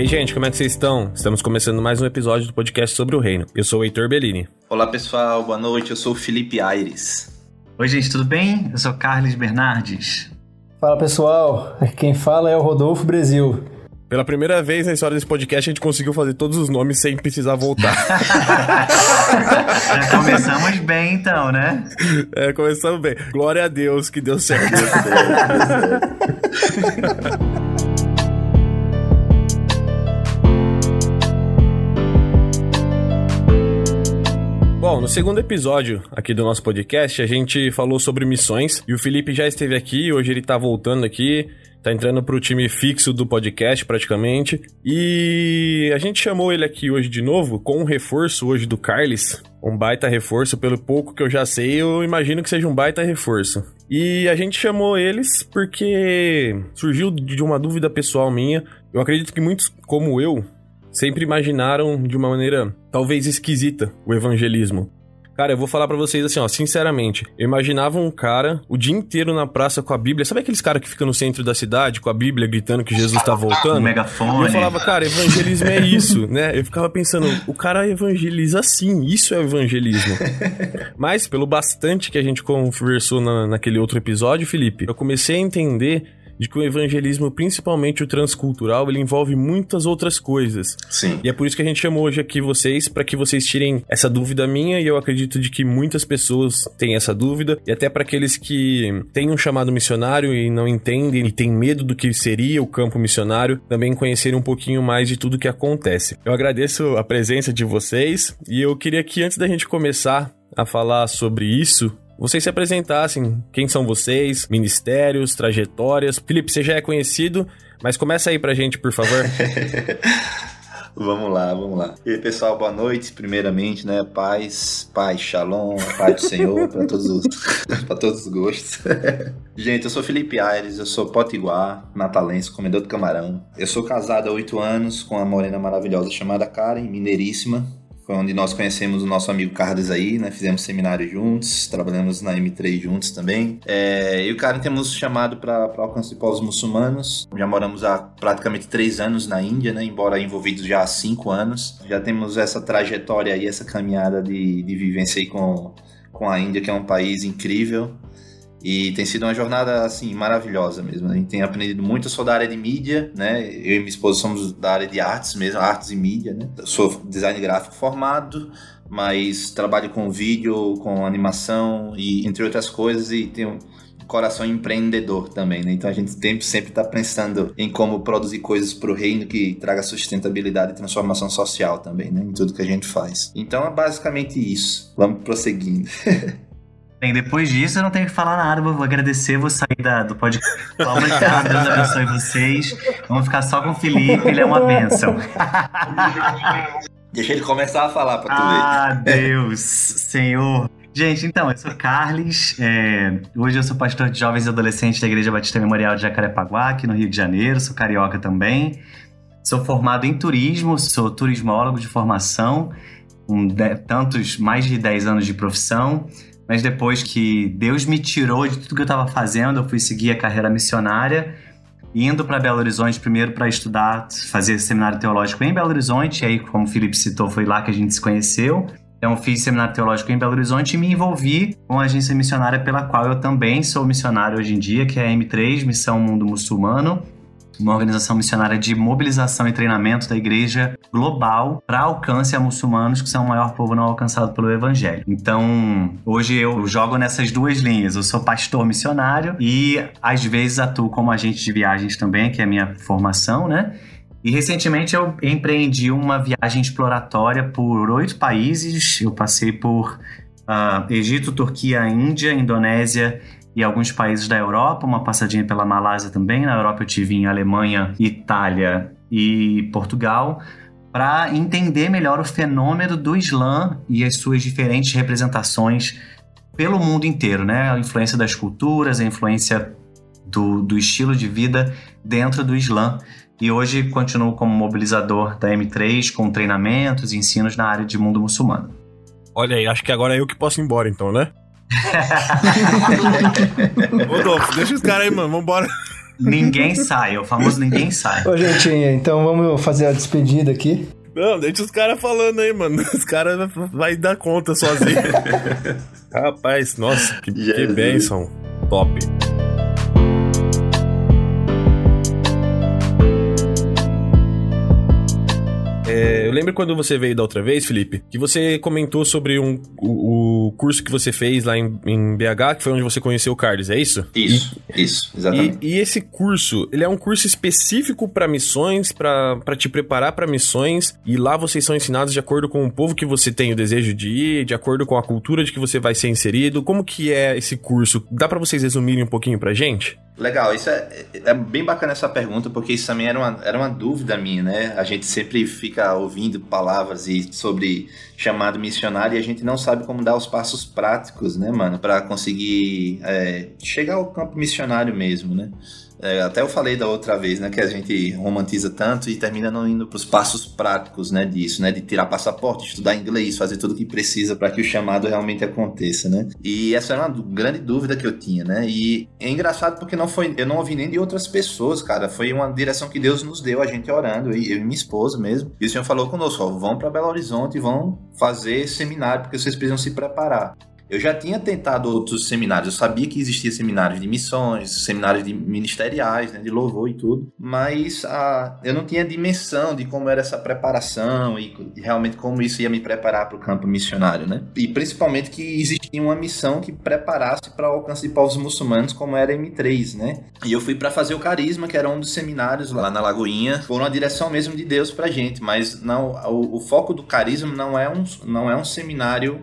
E aí, gente, como é que vocês estão? Estamos começando mais um episódio do podcast sobre o reino. Eu sou o Heitor Bellini. Olá, pessoal. Boa noite. Eu sou o Felipe Aires. Oi, gente, tudo bem? Eu sou Carlos Bernardes. Fala, pessoal. Quem fala é o Rodolfo Brasil. Pela primeira vez na história desse podcast, a gente conseguiu fazer todos os nomes sem precisar voltar. Já começamos bem, então, né? É, começamos bem. Glória a Deus que deu certo. Bom, no segundo episódio aqui do nosso podcast, a gente falou sobre missões e o Felipe já esteve aqui, hoje ele tá voltando aqui, tá entrando pro time fixo do podcast praticamente. E a gente chamou ele aqui hoje de novo com um reforço hoje do Carles, um baita reforço, pelo pouco que eu já sei, eu imagino que seja um baita reforço. E a gente chamou eles porque surgiu de uma dúvida pessoal minha. Eu acredito que muitos, como eu, sempre imaginaram de uma maneira talvez esquisita o evangelismo. Cara, eu vou falar para vocês assim, ó, sinceramente, eu imaginava um cara o dia inteiro na praça com a Bíblia. Sabe aqueles caras que ficam no centro da cidade com a Bíblia gritando que Jesus tá voltando? Um megafone. E eu falava, cara, evangelismo é isso, né? Eu ficava pensando, o cara evangeliza assim, isso é evangelismo. Mas, pelo bastante que a gente conversou na, naquele outro episódio, Felipe, eu comecei a entender de que o evangelismo, principalmente o transcultural, ele envolve muitas outras coisas. Sim. E é por isso que a gente chamou hoje aqui vocês, para que vocês tirem essa dúvida minha, e eu acredito de que muitas pessoas têm essa dúvida, e até para aqueles que têm um chamado missionário e não entendem e têm medo do que seria o campo missionário, também conhecerem um pouquinho mais de tudo que acontece. Eu agradeço a presença de vocês, e eu queria que antes da gente começar a falar sobre isso, vocês se apresentassem. Quem são vocês? Ministérios, trajetórias. Felipe, você já é conhecido, mas começa aí pra gente, por favor. vamos lá, vamos lá. E aí, pessoal, boa noite. Primeiramente, né? Paz, paz, shalom, paz do Senhor para todos os para todos os gostos. Gente, eu sou Felipe Aires, eu sou potiguar, natalense, comedor de camarão. Eu sou casado há oito anos com uma morena maravilhosa chamada Karen, mineiríssima. Foi onde nós conhecemos o nosso amigo Carlos aí, né? Fizemos seminário juntos, trabalhamos na M3 juntos também. É, e o Karen temos chamado para alcance de povos muçulmanos. Já moramos há praticamente três anos na Índia, né? Embora envolvidos já há cinco anos. Já temos essa trajetória aí, essa caminhada de, de vivência aí com, com a Índia, que é um país incrível. E tem sido uma jornada, assim, maravilhosa mesmo. A gente tem aprendido muito. Eu sou da área de mídia, né? Eu e minha esposa somos da área de artes mesmo, artes e mídia, né? Eu sou design gráfico formado, mas trabalho com vídeo, com animação e entre outras coisas. E tenho coração empreendedor também, né? Então a gente sempre sempre está pensando em como produzir coisas para o reino que traga sustentabilidade e transformação social também, né? Em tudo que a gente faz. Então é basicamente isso. Vamos prosseguindo. Bem, depois disso eu não tenho que falar nada, vou agradecer, vou sair da, do podcast. Obrigado, Deus abençoe vocês. Vamos ficar só com o Felipe, ele é uma bênção. Deixa ele começar a falar pra tu ah, ver. Ah, Deus, Senhor. Gente, então, eu sou Carlos, é, hoje eu sou pastor de jovens e adolescentes da Igreja Batista Memorial de Jacarepaguá, aqui no Rio de Janeiro, sou carioca também. Sou formado em turismo, sou turismólogo de formação, com de, tantos, mais de 10 anos de profissão mas depois que Deus me tirou de tudo que eu estava fazendo, eu fui seguir a carreira missionária, indo para Belo Horizonte primeiro para estudar, fazer seminário teológico em Belo Horizonte, e aí, como o Felipe citou, foi lá que a gente se conheceu. Então, fiz seminário teológico em Belo Horizonte e me envolvi com a agência missionária pela qual eu também sou missionário hoje em dia, que é a M3, Missão Mundo Muçulmano, uma organização missionária de mobilização e treinamento da igreja global para alcance a muçulmanos, que são o maior povo não alcançado pelo evangelho. Então, hoje eu jogo nessas duas linhas. Eu sou pastor missionário e às vezes atuo como agente de viagens também, que é a minha formação, né? E recentemente eu empreendi uma viagem exploratória por oito países. Eu passei por uh, Egito, Turquia, Índia, Indonésia, e alguns países da Europa, uma passadinha pela Malásia também. Na Europa eu tive em Alemanha, Itália e Portugal, para entender melhor o fenômeno do Islã e as suas diferentes representações pelo mundo inteiro, né? A influência das culturas, a influência do, do estilo de vida dentro do Islã. E hoje continuo como mobilizador da M3 com treinamentos e ensinos na área de mundo muçulmano. Olha aí, acho que agora é eu que posso ir embora então, né? Rodolfo, deixa os caras aí, mano. Vambora. ninguém sai, o famoso ninguém sai. Ô, gentinha, então vamos fazer a despedida aqui. Não, deixa os caras falando aí, mano. Os caras vai dar conta sozinho. Rapaz, nossa, que, que bênção. Top. É, eu lembro quando você veio da outra vez, Felipe, que você comentou sobre um, o, o curso que você fez lá em, em, BH, que foi onde você conheceu o Carlos, é isso? Isso, e, isso, exatamente. E, e, esse curso, ele é um curso específico para missões, para te preparar para missões, e lá vocês são ensinados de acordo com o povo que você tem o desejo de ir, de acordo com a cultura de que você vai ser inserido. Como que é esse curso? Dá para vocês resumirem um pouquinho pra gente? Legal, isso é, é bem bacana essa pergunta, porque isso também era uma, era uma dúvida minha, né? A gente sempre fica ouvindo palavras e sobre chamado missionário e a gente não sabe como dar os passos práticos, né, mano, para conseguir é, chegar ao campo missionário mesmo, né? É, até eu falei da outra vez, né, que a gente romantiza tanto e termina não indo para os passos práticos, né, disso, né, de tirar passaporte, estudar inglês, fazer tudo o que precisa para que o chamado realmente aconteça, né? E essa era uma grande dúvida que eu tinha, né? E é engraçado porque não foi, eu não ouvi nem de outras pessoas, cara. Foi uma direção que Deus nos deu, a gente orando, eu e minha esposa mesmo. E o Senhor falou conosco, ó, vão para Belo Horizonte vão fazer seminário porque vocês precisam se preparar. Eu já tinha tentado outros seminários, eu sabia que existia seminários de missões, seminários de ministeriais, né, de louvor e tudo, mas a, eu não tinha dimensão de como era essa preparação e, realmente como isso ia me preparar para o campo missionário, né? E principalmente que existia uma missão que preparasse para o alcance de povos muçulmanos, como era M3, né? E eu fui para fazer o Carisma, que era um dos seminários lá na Lagoinha, por uma direção mesmo de Deus para gente, mas não, o, o foco do Carisma não é um, não é um seminário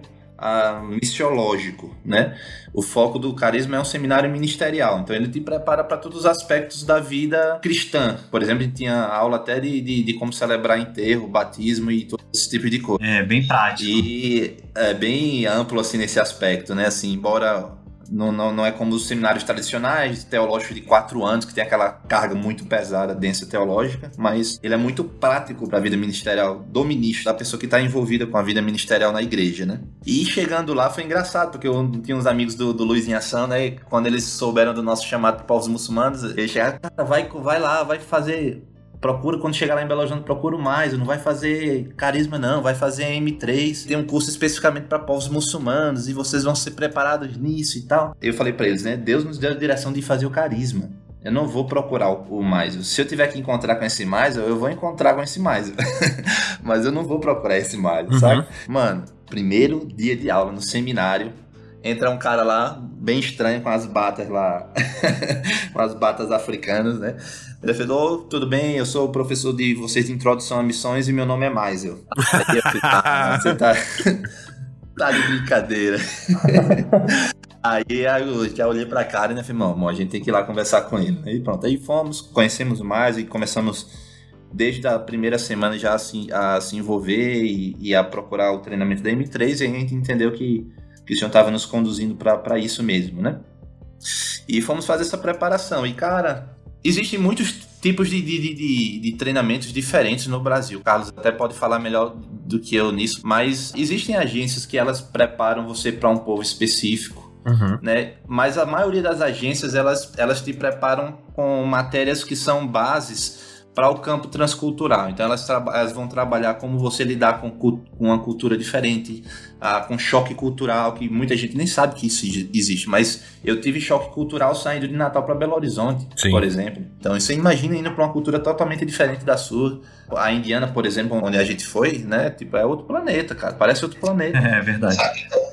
missiológico, né? O foco do carisma é um seminário ministerial, então ele te prepara para todos os aspectos da vida cristã. Por exemplo, a gente tinha aula até de, de, de como celebrar enterro, batismo e todo esse tipo de coisa. É, bem prático. E é bem amplo, assim, nesse aspecto, né? Assim, embora não, não, não é como os seminários tradicionais, teológicos de quatro anos, que tem aquela carga muito pesada, densa teológica, mas ele é muito prático para a vida ministerial do ministro, da pessoa que está envolvida com a vida ministerial na igreja, né? E chegando lá foi engraçado, porque eu tinha uns amigos do, do Luiz né? quando eles souberam do nosso chamado para povos muçulmanos, eles chegaram, cara, vai, vai lá, vai fazer procura quando chegar lá em Belo Horizonte, procura mais, não vai fazer carisma não, vai fazer M3, tem um curso especificamente para povos muçulmanos e vocês vão ser preparados nisso e tal. Eu falei para eles, né, Deus nos deu a direção de fazer o carisma. Eu não vou procurar o mais. Se eu tiver que encontrar com esse mais, eu vou encontrar com esse mais. Mas eu não vou procurar esse mais, uhum. sabe? Mano, primeiro dia de aula no seminário, entra um cara lá, bem estranho, com as batas lá, com as batas africanas, né? Ele falou, oh, tudo bem, eu sou o professor de vocês de introdução a missões e meu nome é Maisel. Aí eu falei, tá, você tá, tá de brincadeira. aí eu já olhei pra cara e né, falei, mano, a gente tem que ir lá conversar com ele. Aí pronto, aí fomos, conhecemos mais e começamos desde a primeira semana já a se, a se envolver e, e a procurar o treinamento da M3 e a gente entendeu que que o senhor estava nos conduzindo para isso mesmo, né? E fomos fazer essa preparação. E, cara, existem muitos tipos de, de, de, de, treinamentos diferentes no Brasil. O Carlos até pode falar melhor do que eu nisso, mas existem agências que elas preparam você para um povo específico. Uhum. Né? Mas a maioria das agências elas, elas te preparam com matérias que são bases para o campo transcultural. Então elas, elas, vão trabalhar como você lidar com, com uma cultura diferente, ah, com choque cultural, que muita gente nem sabe que isso existe. Mas eu tive choque cultural saindo de Natal para Belo Horizonte, Sim. por exemplo. Então você imagina indo para uma cultura totalmente diferente da sua. A Indiana, por exemplo, onde a gente foi, né? Tipo, é outro planeta, cara. Parece outro planeta. É verdade.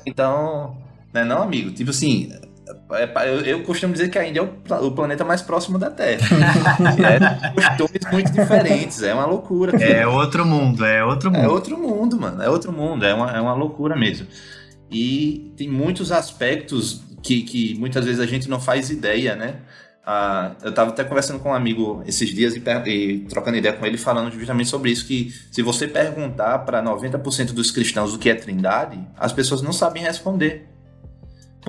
Então, né, não, amigo? Tipo assim, eu, eu, costumo dizer que a Índia é o, o planeta mais próximo da Terra. é costumes muito diferentes, é uma loucura. Cara. É outro mundo, é outro mundo. É outro mundo, mano, é outro mundo, é uma, é uma loucura mesmo. E tem muitos aspectos que, que muitas vezes a gente não faz ideia, né? Ah, eu estava até conversando com um amigo esses dias e, e, trocando ideia com ele, falando justamente sobre isso: que se você perguntar para 90% dos cristãos o que é trindade, as pessoas não sabem responder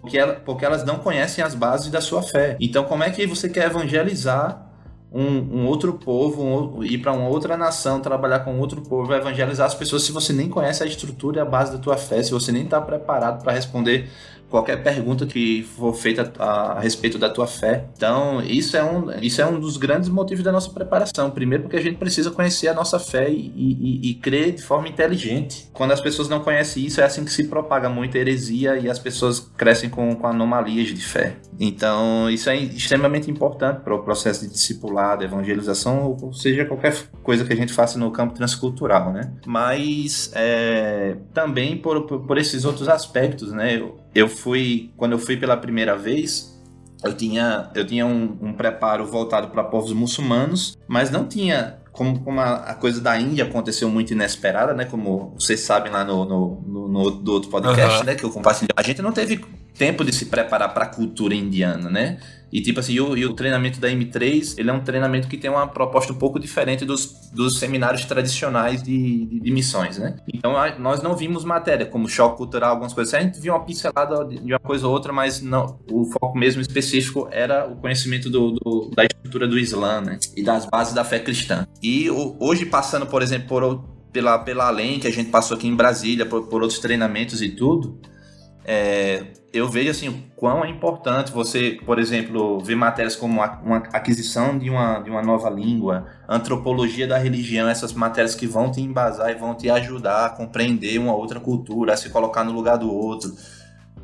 porque, ela, porque elas não conhecem as bases da sua fé. Então, como é que você quer evangelizar um, um outro povo, um, ir para uma outra nação, trabalhar com outro povo, evangelizar as pessoas se você nem conhece a estrutura e a base da tua fé, se você nem está preparado para responder qualquer pergunta que for feita a, a, respeito da tua fé. Então, isso é, um, isso é um dos grandes motivos da nossa preparação. Primeiro, porque a gente precisa conhecer a nossa fé e, e, e crer de forma inteligente. Quando as pessoas não conhecem isso, é assim que se propaga muita heresia e as pessoas crescem com, com anomalias de fé. Então, isso é extremamente importante para o processo de discipulado, evangelização, ou seja, qualquer coisa que a gente faça no campo transcultural, né? Mas é, também por, por, por esses outros aspectos, né? Eu, eu fui, quando eu fui pela primeira vez, eu tinha, eu tinha um, um preparo voltado para povos muçulmanos, mas não tinha como, como a, a, coisa da Índia aconteceu muito inesperada, né? Como vocês sabem lá no, no, no, no do outro podcast, uhum. né? Que eu compartilhei. A gente não teve tempo de se preparar para a cultura indiana, né? E tipo assim, o, e o treinamento da M3, ele é um treinamento que tem uma proposta um pouco diferente dos, dos seminários tradicionais de, de, de missões, né? Então a, nós não vimos matéria como choque cultural, algumas coisas. A gente viu uma pincelada de uma coisa ou outra, mas não, o foco mesmo específico era o conhecimento do, do da estrutura do Islã, né? E das bases da fé cristã. E o, hoje passando, por exemplo, por, pela, pela além que a gente passou aqui em Brasília, por, por outros treinamentos e tudo, é, eu vejo assim o quão é importante você, por exemplo, ver matérias como a, uma aquisição de uma, de uma nova língua, antropologia da religião, essas matérias que vão te embasar e vão te ajudar a compreender uma outra cultura, a se colocar no lugar do outro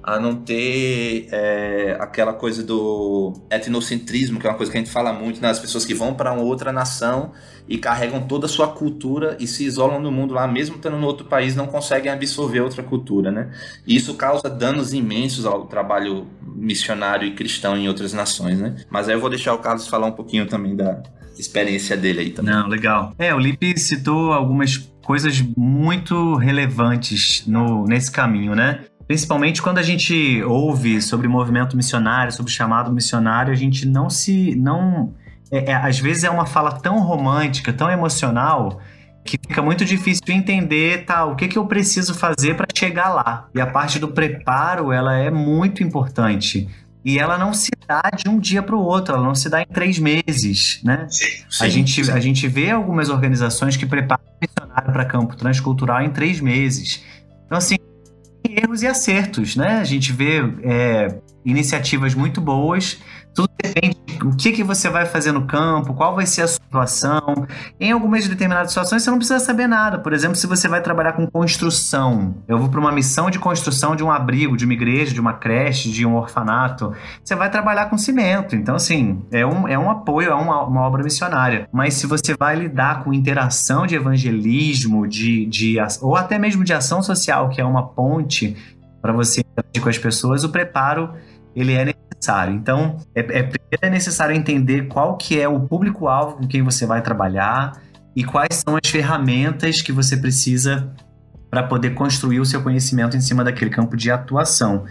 a não ter é, aquela coisa do etnocentrismo, que é uma coisa que a gente fala muito, nas né? pessoas que vão para uma outra nação e carregam toda a sua cultura e se isolam no mundo lá, mesmo estando no outro país, não conseguem absorver outra cultura, né? E isso causa danos imensos ao trabalho missionário e cristão em outras nações, né? Mas aí eu vou deixar o Carlos falar um pouquinho também da experiência dele aí também. Não, legal. É, o Lipe citou algumas coisas muito relevantes no, nesse caminho, né? Principalmente quando a gente ouve sobre movimento missionário, sobre chamado missionário, a gente não se. não é, é, Às vezes é uma fala tão romântica, tão emocional, que fica muito difícil de entender tá, o que, que eu preciso fazer para chegar lá. E a parte do preparo ela é muito importante. E ela não se dá de um dia para o outro, ela não se dá em três meses, né? Sim, a, gente, sim. a gente vê algumas organizações que preparam missionário para campo transcultural em três meses. Então, assim, erros e acertos, né? A gente vê é, iniciativas muito boas, tudo depende do que, que você vai fazer no campo, qual vai ser a situação. Em algumas determinadas situações você não precisa saber nada. Por exemplo, se você vai trabalhar com construção, eu vou para uma missão de construção de um abrigo, de uma igreja, de uma creche, de um orfanato, você vai trabalhar com cimento. Então, assim, é um, é um apoio, é uma, uma obra missionária. Mas se você vai lidar com interação de evangelismo, de, de, ou até mesmo de ação social, que é uma ponte para você interagir com as pessoas, o preparo ele é necessário. Então, é, é, primeiro é necessário entender qual que é o público-alvo com quem você vai trabalhar e quais são as ferramentas que você precisa para poder construir o seu conhecimento em cima daquele campo de atuação.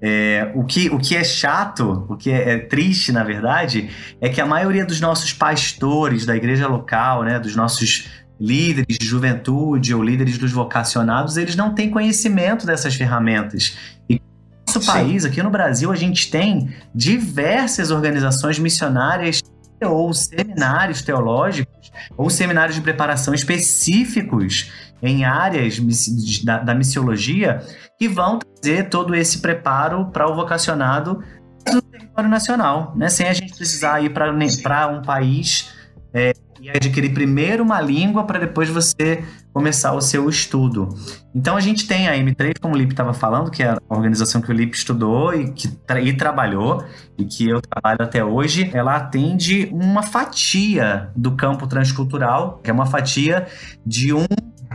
É, o, que, o que é chato, o que é, é, triste, na verdade, é que a maioria dos nossos pastores da igreja local, né, dos nossos líderes de juventude ou líderes dos vocacionados, eles não têm conhecimento dessas ferramentas. E nosso país, aqui no Brasil, a gente tem diversas organizações missionárias ou seminários teológicos ou seminários de preparação específicos em áreas da, da missiologia que vão trazer todo esse preparo para o vocacionado do território nacional, né? sem a gente precisar ir para um país é, e adquirir primeiro uma língua para depois você começar o seu estudo. Então a gente tem a M3, como o Lipe estava falando, que é a organização que o Lipe estudou e que tra e trabalhou e que eu trabalho até hoje. Ela atende uma fatia do campo transcultural, que é uma fatia de um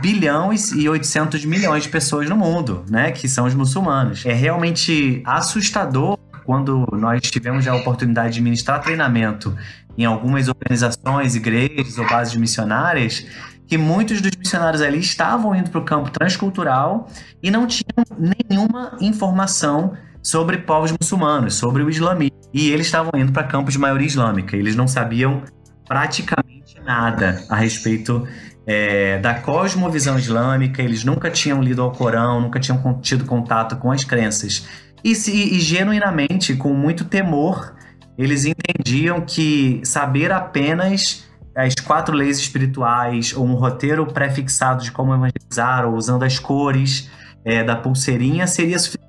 bilhão e 800 milhões de pessoas no mundo, né, que são os muçulmanos. É realmente assustador quando nós tivemos a oportunidade de ministrar treinamento em algumas organizações, igrejas ou bases missionárias, que muitos dos missionários ali estavam indo para o campo transcultural e não tinham nenhuma informação sobre povos muçulmanos, sobre o islamismo. E eles estavam indo para campos de maioria islâmica. Eles não sabiam praticamente nada a respeito é, da cosmovisão islâmica, eles nunca tinham lido ao Corão, nunca tinham tido contato com as crenças. E, se, e genuinamente, com muito temor, eles entendiam que saber apenas as quatro leis espirituais ou um roteiro pré-fixado de como evangelizar ou usando as cores é, da pulseirinha seria suficiente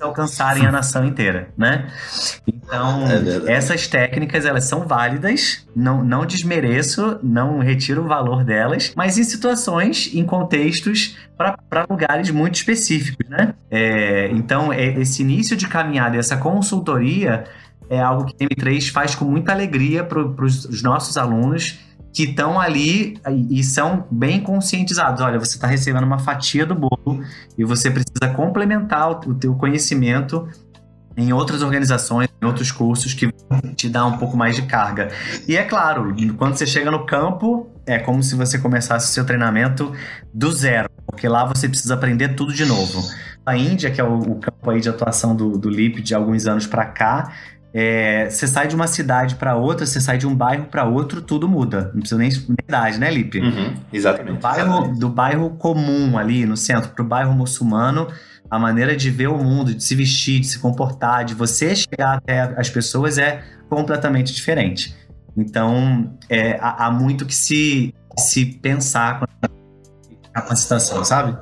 alcançarem a nação inteira, né? Então, é essas técnicas, elas são válidas, não, não desmereço, não retiro o valor delas, mas em situações, em contextos, para lugares muito específicos, né? É, então, é, esse início de caminhada, essa consultoria, é algo que a M3 faz com muita alegria para os nossos alunos que estão ali e são bem conscientizados. Olha, você está recebendo uma fatia do bolo e você precisa complementar o teu conhecimento em outras organizações, em outros cursos que te dá um pouco mais de carga. E é claro, quando você chega no campo, é como se você começasse o seu treinamento do zero, porque lá você precisa aprender tudo de novo. A Índia, que é o, o campo aí de atuação do, do LIP de alguns anos para cá, é, você sai de uma cidade para outra, você sai de um bairro para outro, tudo muda. Não precisa nem idade, né, Lipe? Uhum, exatamente. Do bairro, exatamente. do bairro comum ali no centro para o bairro muçulmano, a maneira de ver o mundo, de se vestir, de se comportar, de você chegar até as pessoas é completamente diferente. Então, é, há, há, muito que se, se pensar com a capacitação, sabe?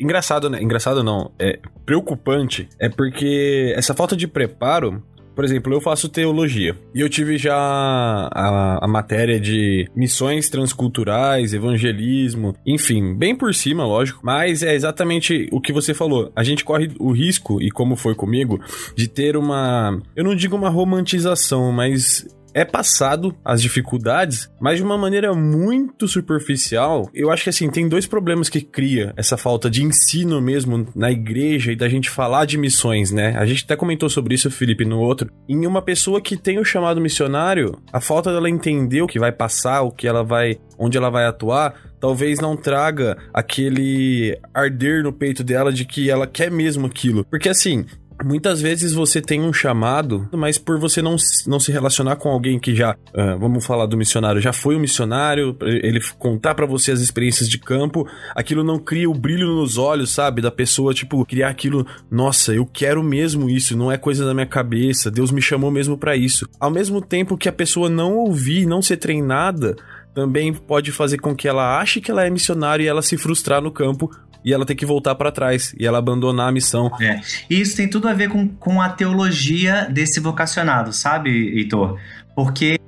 Engraçado, né? Engraçado não. É preocupante. É porque essa falta de preparo por exemplo, eu faço teologia e eu tive já a, a matéria de missões transculturais, evangelismo, enfim, bem por cima, lógico, mas é exatamente o que você falou. A gente corre o risco, e como foi comigo, de ter uma. Eu não digo uma romantização, mas é passado as dificuldades, mas de uma maneira muito superficial. Eu acho que assim, tem dois problemas que cria essa falta de ensino mesmo na igreja e da gente falar de missões, né? A gente até comentou sobre isso, Felipe, no outro. Em uma pessoa que tem o chamado missionário, a falta dela entender o que vai passar, o que ela vai, onde ela vai atuar, talvez não traga aquele arder no peito dela de que ela quer mesmo aquilo. Porque assim, Muitas vezes você tem um chamado, mas por você não, não se relacionar com alguém que já, uh, vamos falar do missionário, já foi um missionário, ele contar para você as experiências de campo, aquilo não cria o brilho nos olhos, sabe? Da pessoa, tipo, criar aquilo, nossa, eu quero mesmo isso, não é coisa da minha cabeça, Deus me chamou mesmo para isso. Ao mesmo tempo que a pessoa não ouvir, não ser treinada, também pode fazer com que ela ache que ela é missionária e ela se frustrar no campo e ela ter que voltar para trás e ela abandonar a missão. É. E isso tem tudo a ver com, com a teologia desse vocacionado, sabe, Heitor? Porque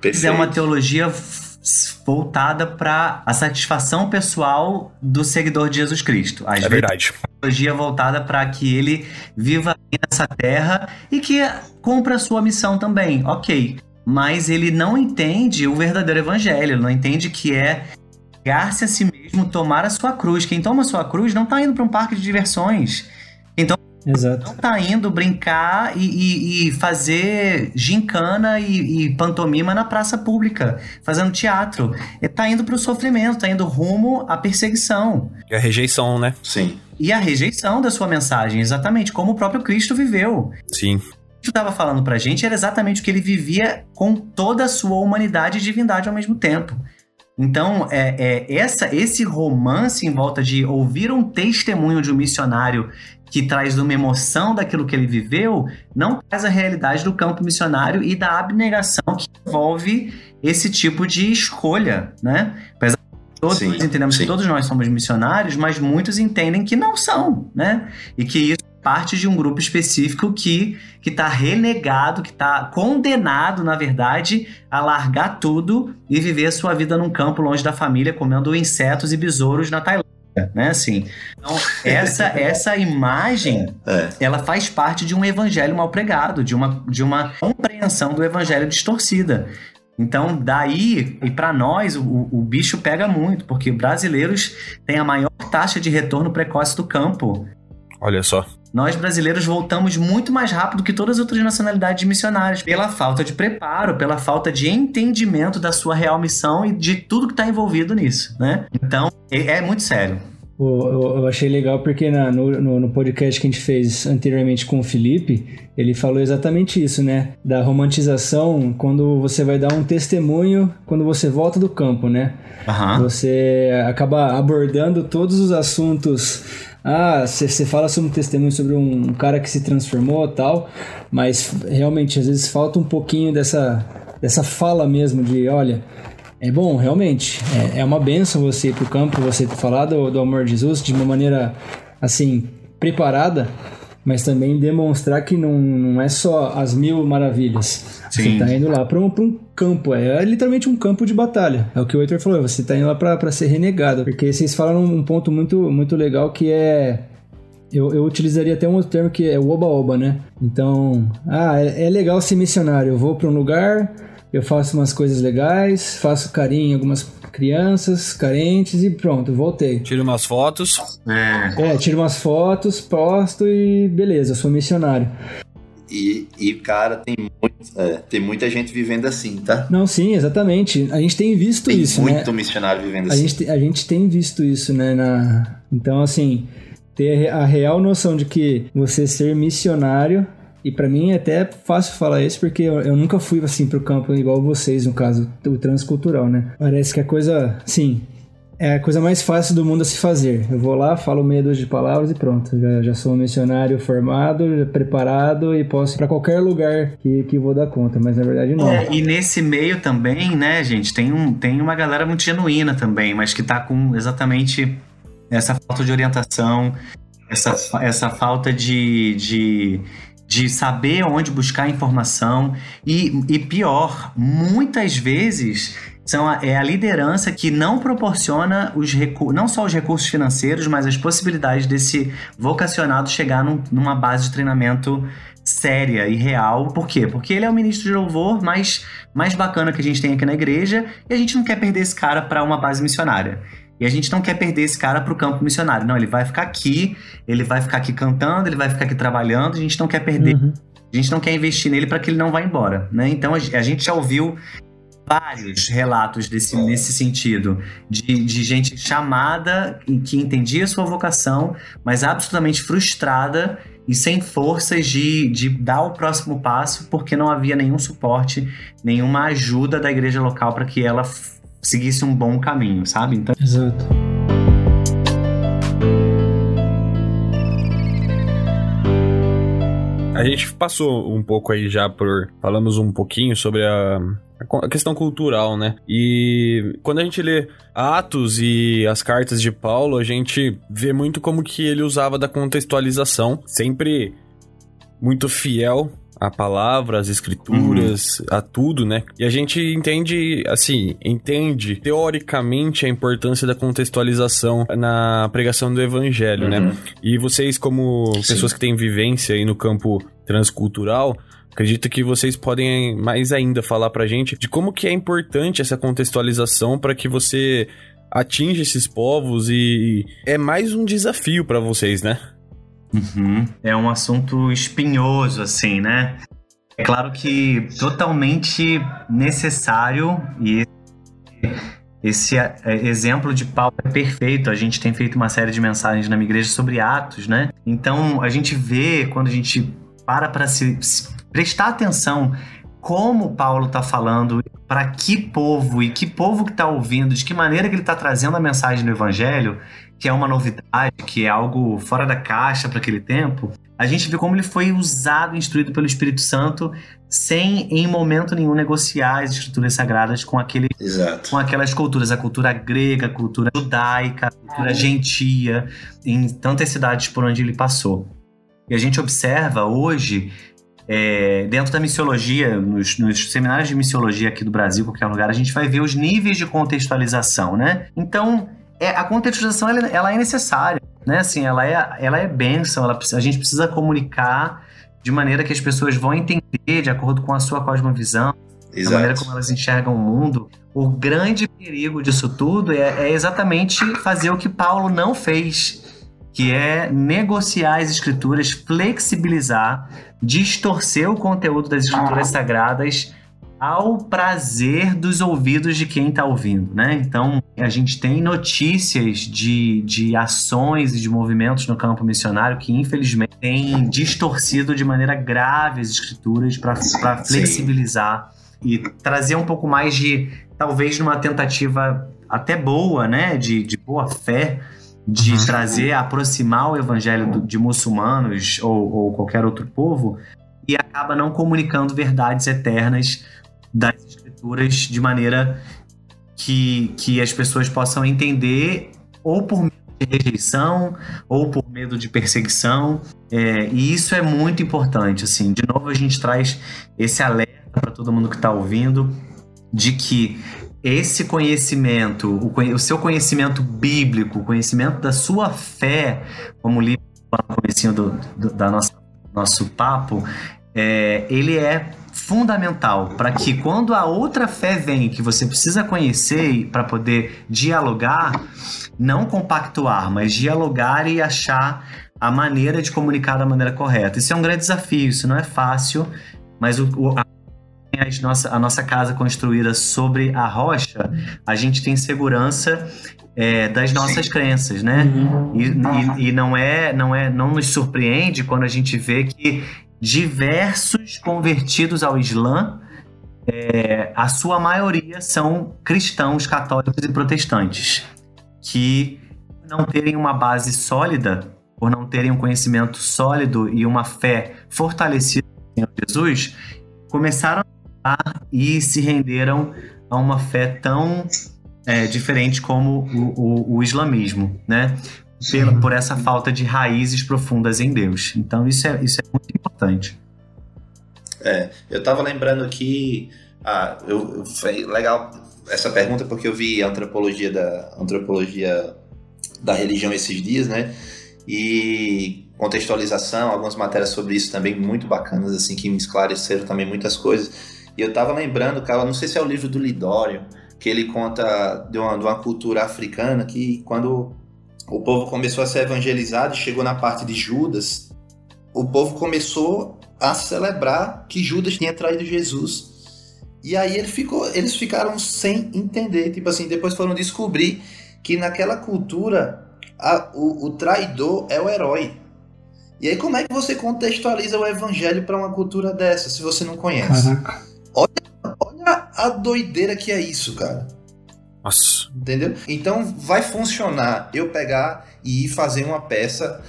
Perfeito. é uma teologia voltada para a satisfação pessoal do seguidor de Jesus Cristo. Às é verdade. Teologia voltada para que ele viva nessa terra e que cumpra a sua missão também. Ok. Mas ele não entende o verdadeiro evangelho, ele não entende que é negar-se a si mesmo, tomar a sua cruz. Quem toma a sua cruz não está indo para um parque de diversões. Então, Exato. não está indo brincar e, e, e fazer gincana e, e, pantomima na praça pública, fazendo teatro. Está indo para o sofrimento, está indo rumo à perseguição. E a rejeição, né? Sim. E a rejeição da sua mensagem, exatamente, como o próprio Cristo viveu. Sim. O que estava falando pra gente era exatamente o que ele vivia com toda a sua humanidade e divindade ao mesmo tempo. Então, é, é, essa, esse romance em volta de ouvir um testemunho de um missionário que traz uma emoção daquilo que ele viveu, não traz a realidade do campo missionário e da abnegação que envolve esse tipo de escolha, né? Apesar de todos sim, entendemos sim. que todos nós somos missionários, mas muitos entendem que não são, né? E que isso parte de um grupo específico que que está renegado, que está condenado, na verdade, a largar tudo e viver a sua vida num campo longe da família, comendo insetos e besouros na Tailândia. Né, assim. Então, essa, essa imagem, é. ela faz parte de um evangelho mal pregado, de uma, de uma compreensão do evangelho distorcida. Então, daí, e para nós, o, o bicho pega muito, porque brasileiros têm a maior taxa de retorno precoce do campo. Olha só. Nós brasileiros voltamos muito mais rápido que todas as outras nacionalidades missionárias, pela falta de preparo, pela falta de entendimento da sua real missão e de tudo que está envolvido nisso, né? Então, é, é muito sério. Eu achei legal porque na, no, no, podcast que a gente fez anteriormente com o Felipe, ele falou exatamente isso, né? Da romantização quando você vai dar um testemunho quando você volta do campo, né? Uhum. Você acaba abordando todos os assuntos ah, você fala sobre um testemunho sobre um cara que se transformou tal, mas realmente às vezes falta um pouquinho dessa, dessa fala mesmo de, olha, é bom, realmente, é, é uma benção você ir pro campo, você falar do, do amor de Jesus de uma maneira, assim, preparada, mas também demonstrar que não, não é só as mil maravilhas. Sim. Você tá indo lá para um, um campo, é, é, literalmente um campo de batalha. É o que o Heitor falou, você tá indo lá para ser renegado. Porque vocês falaram um ponto muito, muito legal que é eu, eu, utilizaria até um outro termo que é o oba-oba, né? Então, ah, é, é legal ser missionário. Eu vou para um lugar, eu faço umas coisas legais, faço carinho em algumas crianças carentes e pronto, voltei. Tiro umas fotos. É, é tiro umas fotos, posto e beleza, sou missionário. E, e cara, tem, muito, é, tem muita gente vivendo assim, tá? Não, sim, exatamente. A gente tem visto tem isso, muito né? muito missionário vivendo a assim. Gente, a gente tem visto isso, né? Na... Então, assim, ter a real noção de que você ser missionário e para mim é até fácil falar isso porque eu, eu, nunca fui assim pro campo igual vocês, no caso, o transcultural, né? Parece que a coisa, sim, é a coisa mais fácil do mundo a se fazer. Eu vou lá, falo meia dúzia de palavras e pronto. Já, já sou um missionário formado, preparado e posso ir pra qualquer lugar que, que vou dar conta, mas na verdade não. É, e nesse meio também, né, gente, tem, um, tem uma galera muito genuína também, mas que tá com exatamente essa falta de orientação, essa, essa falta de, de de saber onde buscar informação e, e pior, muitas vezes são a, é a liderança que não proporciona os não só os recursos financeiros, mas as possibilidades desse vocacionado chegar num, numa base de treinamento séria e real. Por quê? Porque ele é o ministro de louvor mais, mais bacana que a gente tem aqui na igreja e a gente não quer perder esse cara para uma base missionária. E a gente não quer perder esse cara para o campo missionário. Não, ele vai ficar aqui, ele vai ficar aqui cantando, ele vai ficar aqui trabalhando. A gente não quer perder, uhum. a gente não quer investir nele para que ele não vá embora, né? Então a gente já ouviu vários relatos desse, nesse sentido, de, de gente chamada e que entendia sua vocação, mas absolutamente frustrada e sem forças de, de dar o próximo passo, porque não havia nenhum suporte, nenhuma ajuda da igreja local para que ela seguisse um bom caminho, sabe? Então... Exato. A gente passou um pouco aí já por. Falamos um pouquinho sobre a, a questão cultural, né? E quando a gente lê Atos e as cartas de Paulo, a gente vê muito como que ele usava da contextualização, sempre muito fiel a palavra, as escrituras, uhum. a tudo, né? E a gente entende, assim, entende teoricamente a importância da contextualização na pregação do evangelho, né? uhum. né? E vocês, como Sim. pessoas que têm vivência aí no campo transcultural, Acredito que vocês podem mais ainda falar pra gente de como que é importante essa contextualização para que você atinja esses povos e é mais um desafio para vocês, né? Uhum. É um assunto espinhoso, assim, né? É claro que totalmente necessário e esse é, exemplo de Paulo é perfeito. A gente tem feito uma série de mensagens na minha igreja sobre Atos, né? Então a gente vê quando a gente para para se, se prestar atenção como Paulo está falando, para que povo e que povo que está ouvindo, de que maneira que ele está trazendo a mensagem do Evangelho, que é uma novidade, que é algo fora da caixa para aquele tempo, a gente vê como ele foi usado, instruído pelo Espírito Santo, sem em momento nenhum negociar as escrituras sagradas com aquele, Exato. com aquelas culturas, a cultura grega, a cultura judaica, a cultura gentia, em tantas cidades por onde ele passou. E a gente observa hoje é, dentro da missiologia, nos, nos, seminários de missiologia aqui do Brasil, qualquer lugar, a gente vai ver os níveis de contextualização, né? Então, é, a contextualização ela, ela, é necessária, né? Assim, ela é, ela é bênção, ela, a gente precisa comunicar de maneira que as pessoas vão entender de acordo com a sua cosmovisão, Exato. da maneira como elas enxergam o mundo. O grande perigo disso tudo é, é exatamente fazer o que Paulo não fez, que é negociar as escrituras, flexibilizar, distorcer o conteúdo das escrituras ah. sagradas ao prazer dos ouvidos de quem está ouvindo, né? Então, a gente tem notícias de, de ações e de movimentos no campo missionário que, infelizmente, têm distorcido de maneira grave as escrituras para flexibilizar e trazer um pouco mais de, talvez, numa tentativa até boa, né? De, de boa fé, de uhum. trazer, aproximar o evangelho de muçulmanos ou, ou qualquer outro povo e acaba não comunicando verdades eternas das escrituras de maneira que, que as pessoas possam entender ou por meio de rejeição ou por medo de perseguição. É, e isso é muito importante. Assim, de novo a gente traz esse alerta para todo mundo que está ouvindo de que esse conhecimento, o, o, seu conhecimento bíblico, o conhecimento da sua fé, como li no comecinho do, do da nossa nosso papo, é, ele é fundamental para que quando a outra fé vem que você precisa conhecer para poder dialogar, não compactuar, mas dialogar e achar a maneira de comunicar da maneira correta. Isso é um grande desafio, isso não é fácil, mas o, o a, nossa, a nossa casa construída sobre a rocha, a gente tem segurança é, das nossas crenças, né? Uhum. E, e, e, não é, não é, não nos surpreende quando a gente vê que diversos convertidos ao Islã, é, a sua maioria são cristãos, católicos e protestantes, que não terem uma base sólida, por não terem um conhecimento sólido e uma fé fortalecida em Jesus, começaram a e se renderam a uma fé tão é, diferente como o, o, o islamismo, né? Pela, por essa falta de raízes profundas em Deus. Então isso é, isso é muito importante. É, eu estava lembrando aqui, ah, eu, foi legal essa pergunta porque eu vi a antropologia da antropologia da religião esses dias, né? E contextualização, algumas matérias sobre isso também muito bacanas, assim, que me esclareceram também muitas coisas. E eu estava lembrando, cara, não sei se é o livro do Lidório, que ele conta de uma, de uma cultura africana que quando o povo começou a ser evangelizado e chegou na parte de Judas, o povo começou a celebrar que Judas tinha traído Jesus. E aí ele ficou, eles ficaram sem entender. Tipo assim, depois foram descobrir que naquela cultura a, o, o traidor é o herói. E aí, como é que você contextualiza o evangelho para uma cultura dessa, se você não conhece? Caraca. Olha a doideira que é isso, cara. Nossa. Entendeu? Então vai funcionar eu pegar e ir fazer uma peça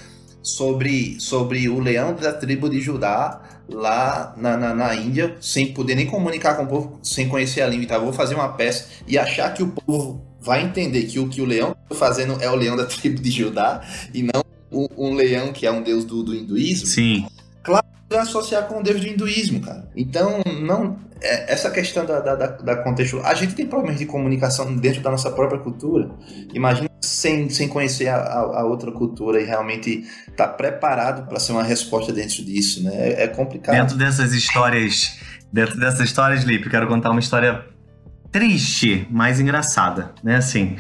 sobre, sobre o leão da tribo de Judá lá na, na, na, Índia, sem poder nem comunicar com o povo, sem conhecer a língua. Então, vou fazer uma peça e achar que o povo vai entender que o que o leão está fazendo é o leão da tribo de Judá e não um, um leão que é um deus do, do hinduísmo. Sim. Associar com o deus do hinduísmo, cara. Então, não é, essa questão da, da, da contexto. A gente tem problemas de comunicação dentro da nossa própria cultura. Imagina sem, sem conhecer a, a, a outra cultura e realmente estar tá preparado para ser uma resposta dentro disso, né? É, é, complicado. Dentro dessas histórias, dentro dessas histórias, Lipe, quero contar uma história triste, mas engraçada, né? Assim,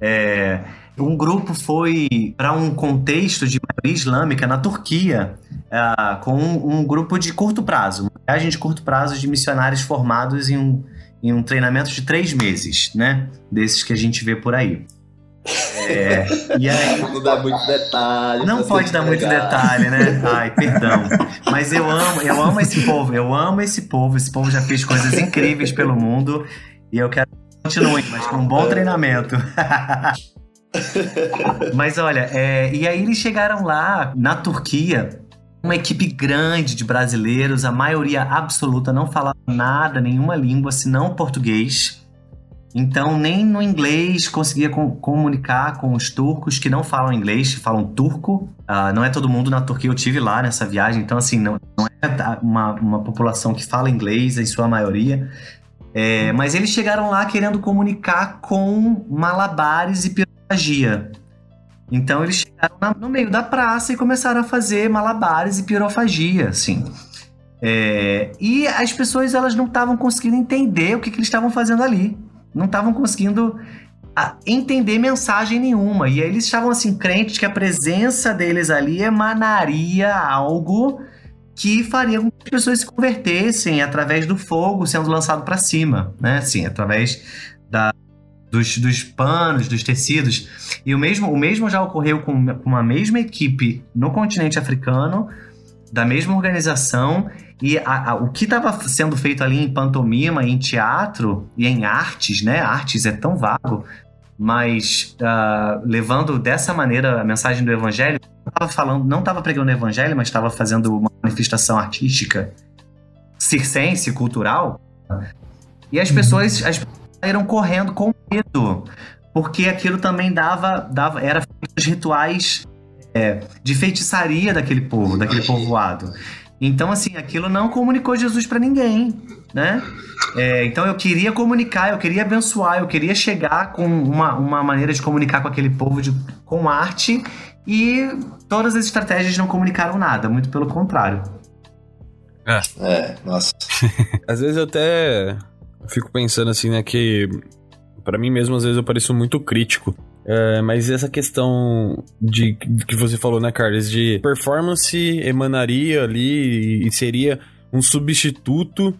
é, um grupo foi para um contexto de maioria islâmica na Turquia, uh, com um, um, grupo de curto prazo, uma viagem de curto prazo de missionários formados em um, em um treinamento de três meses, né? Desses que a gente vê por aí. É, e aí, não dá muito detalhe. Não pode dar muito detalhe, né? Ai, perdão. Mas eu amo, eu amo esse povo, eu amo esse povo. Esse povo já fez coisas incríveis pelo mundo e eu quero que continue, mas com um bom treinamento. Mas olha, é, e aí eles chegaram lá na Turquia, uma equipe grande de brasileiros, a maioria absoluta não falava nada, nenhuma língua senão português. Então, nem no inglês conseguia com, comunicar com os turcos que não falam inglês, falam turco. Uh, não é todo mundo na Turquia, eu tive lá nessa viagem, então, assim, não, não é uma, uma população que fala inglês em sua maioria. É, mas eles chegaram lá querendo comunicar com malabares e pirofagia. Então eles chegaram na, no meio da praça e começaram a fazer malabares e pirofagia, assim. É, e as pessoas elas não estavam conseguindo entender o que, que eles estavam fazendo ali. Não estavam conseguindo a, entender mensagem nenhuma. E aí eles estavam assim, crentes que a presença deles ali emanaria algo que faria com que as pessoas se convertessem através do fogo sendo lançado para cima, né? Assim, através da, dos, dos panos, dos tecidos. E o mesmo, o mesmo já ocorreu com, com a mesma equipe no continente africano, da mesma organização. E a, a, o que estava sendo feito ali em pantomima, em teatro e em artes, né? Artes é tão vago, mas uh, levando dessa maneira a mensagem do evangelho, estava falando, não estava pregando o evangelho, mas estava fazendo uma manifestação artística, circense, cultural. E as pessoas, as pessoas saíram correndo com medo, porque aquilo também dava, dava era os rituais é, de feitiçaria daquele povo, daquele povoado. Então, assim, aquilo não comunicou Jesus para ninguém, né? É, então eu queria comunicar, eu queria abençoar, eu queria chegar com uma, uma maneira de comunicar com aquele povo de, com arte e todas as estratégias não comunicaram nada, muito pelo contrário. É, é nossa. às vezes eu até fico pensando assim, né, que para mim mesmo às vezes eu pareço muito crítico é, mas essa questão de, de, que você falou, né, Carlos, de performance emanaria ali e seria um substituto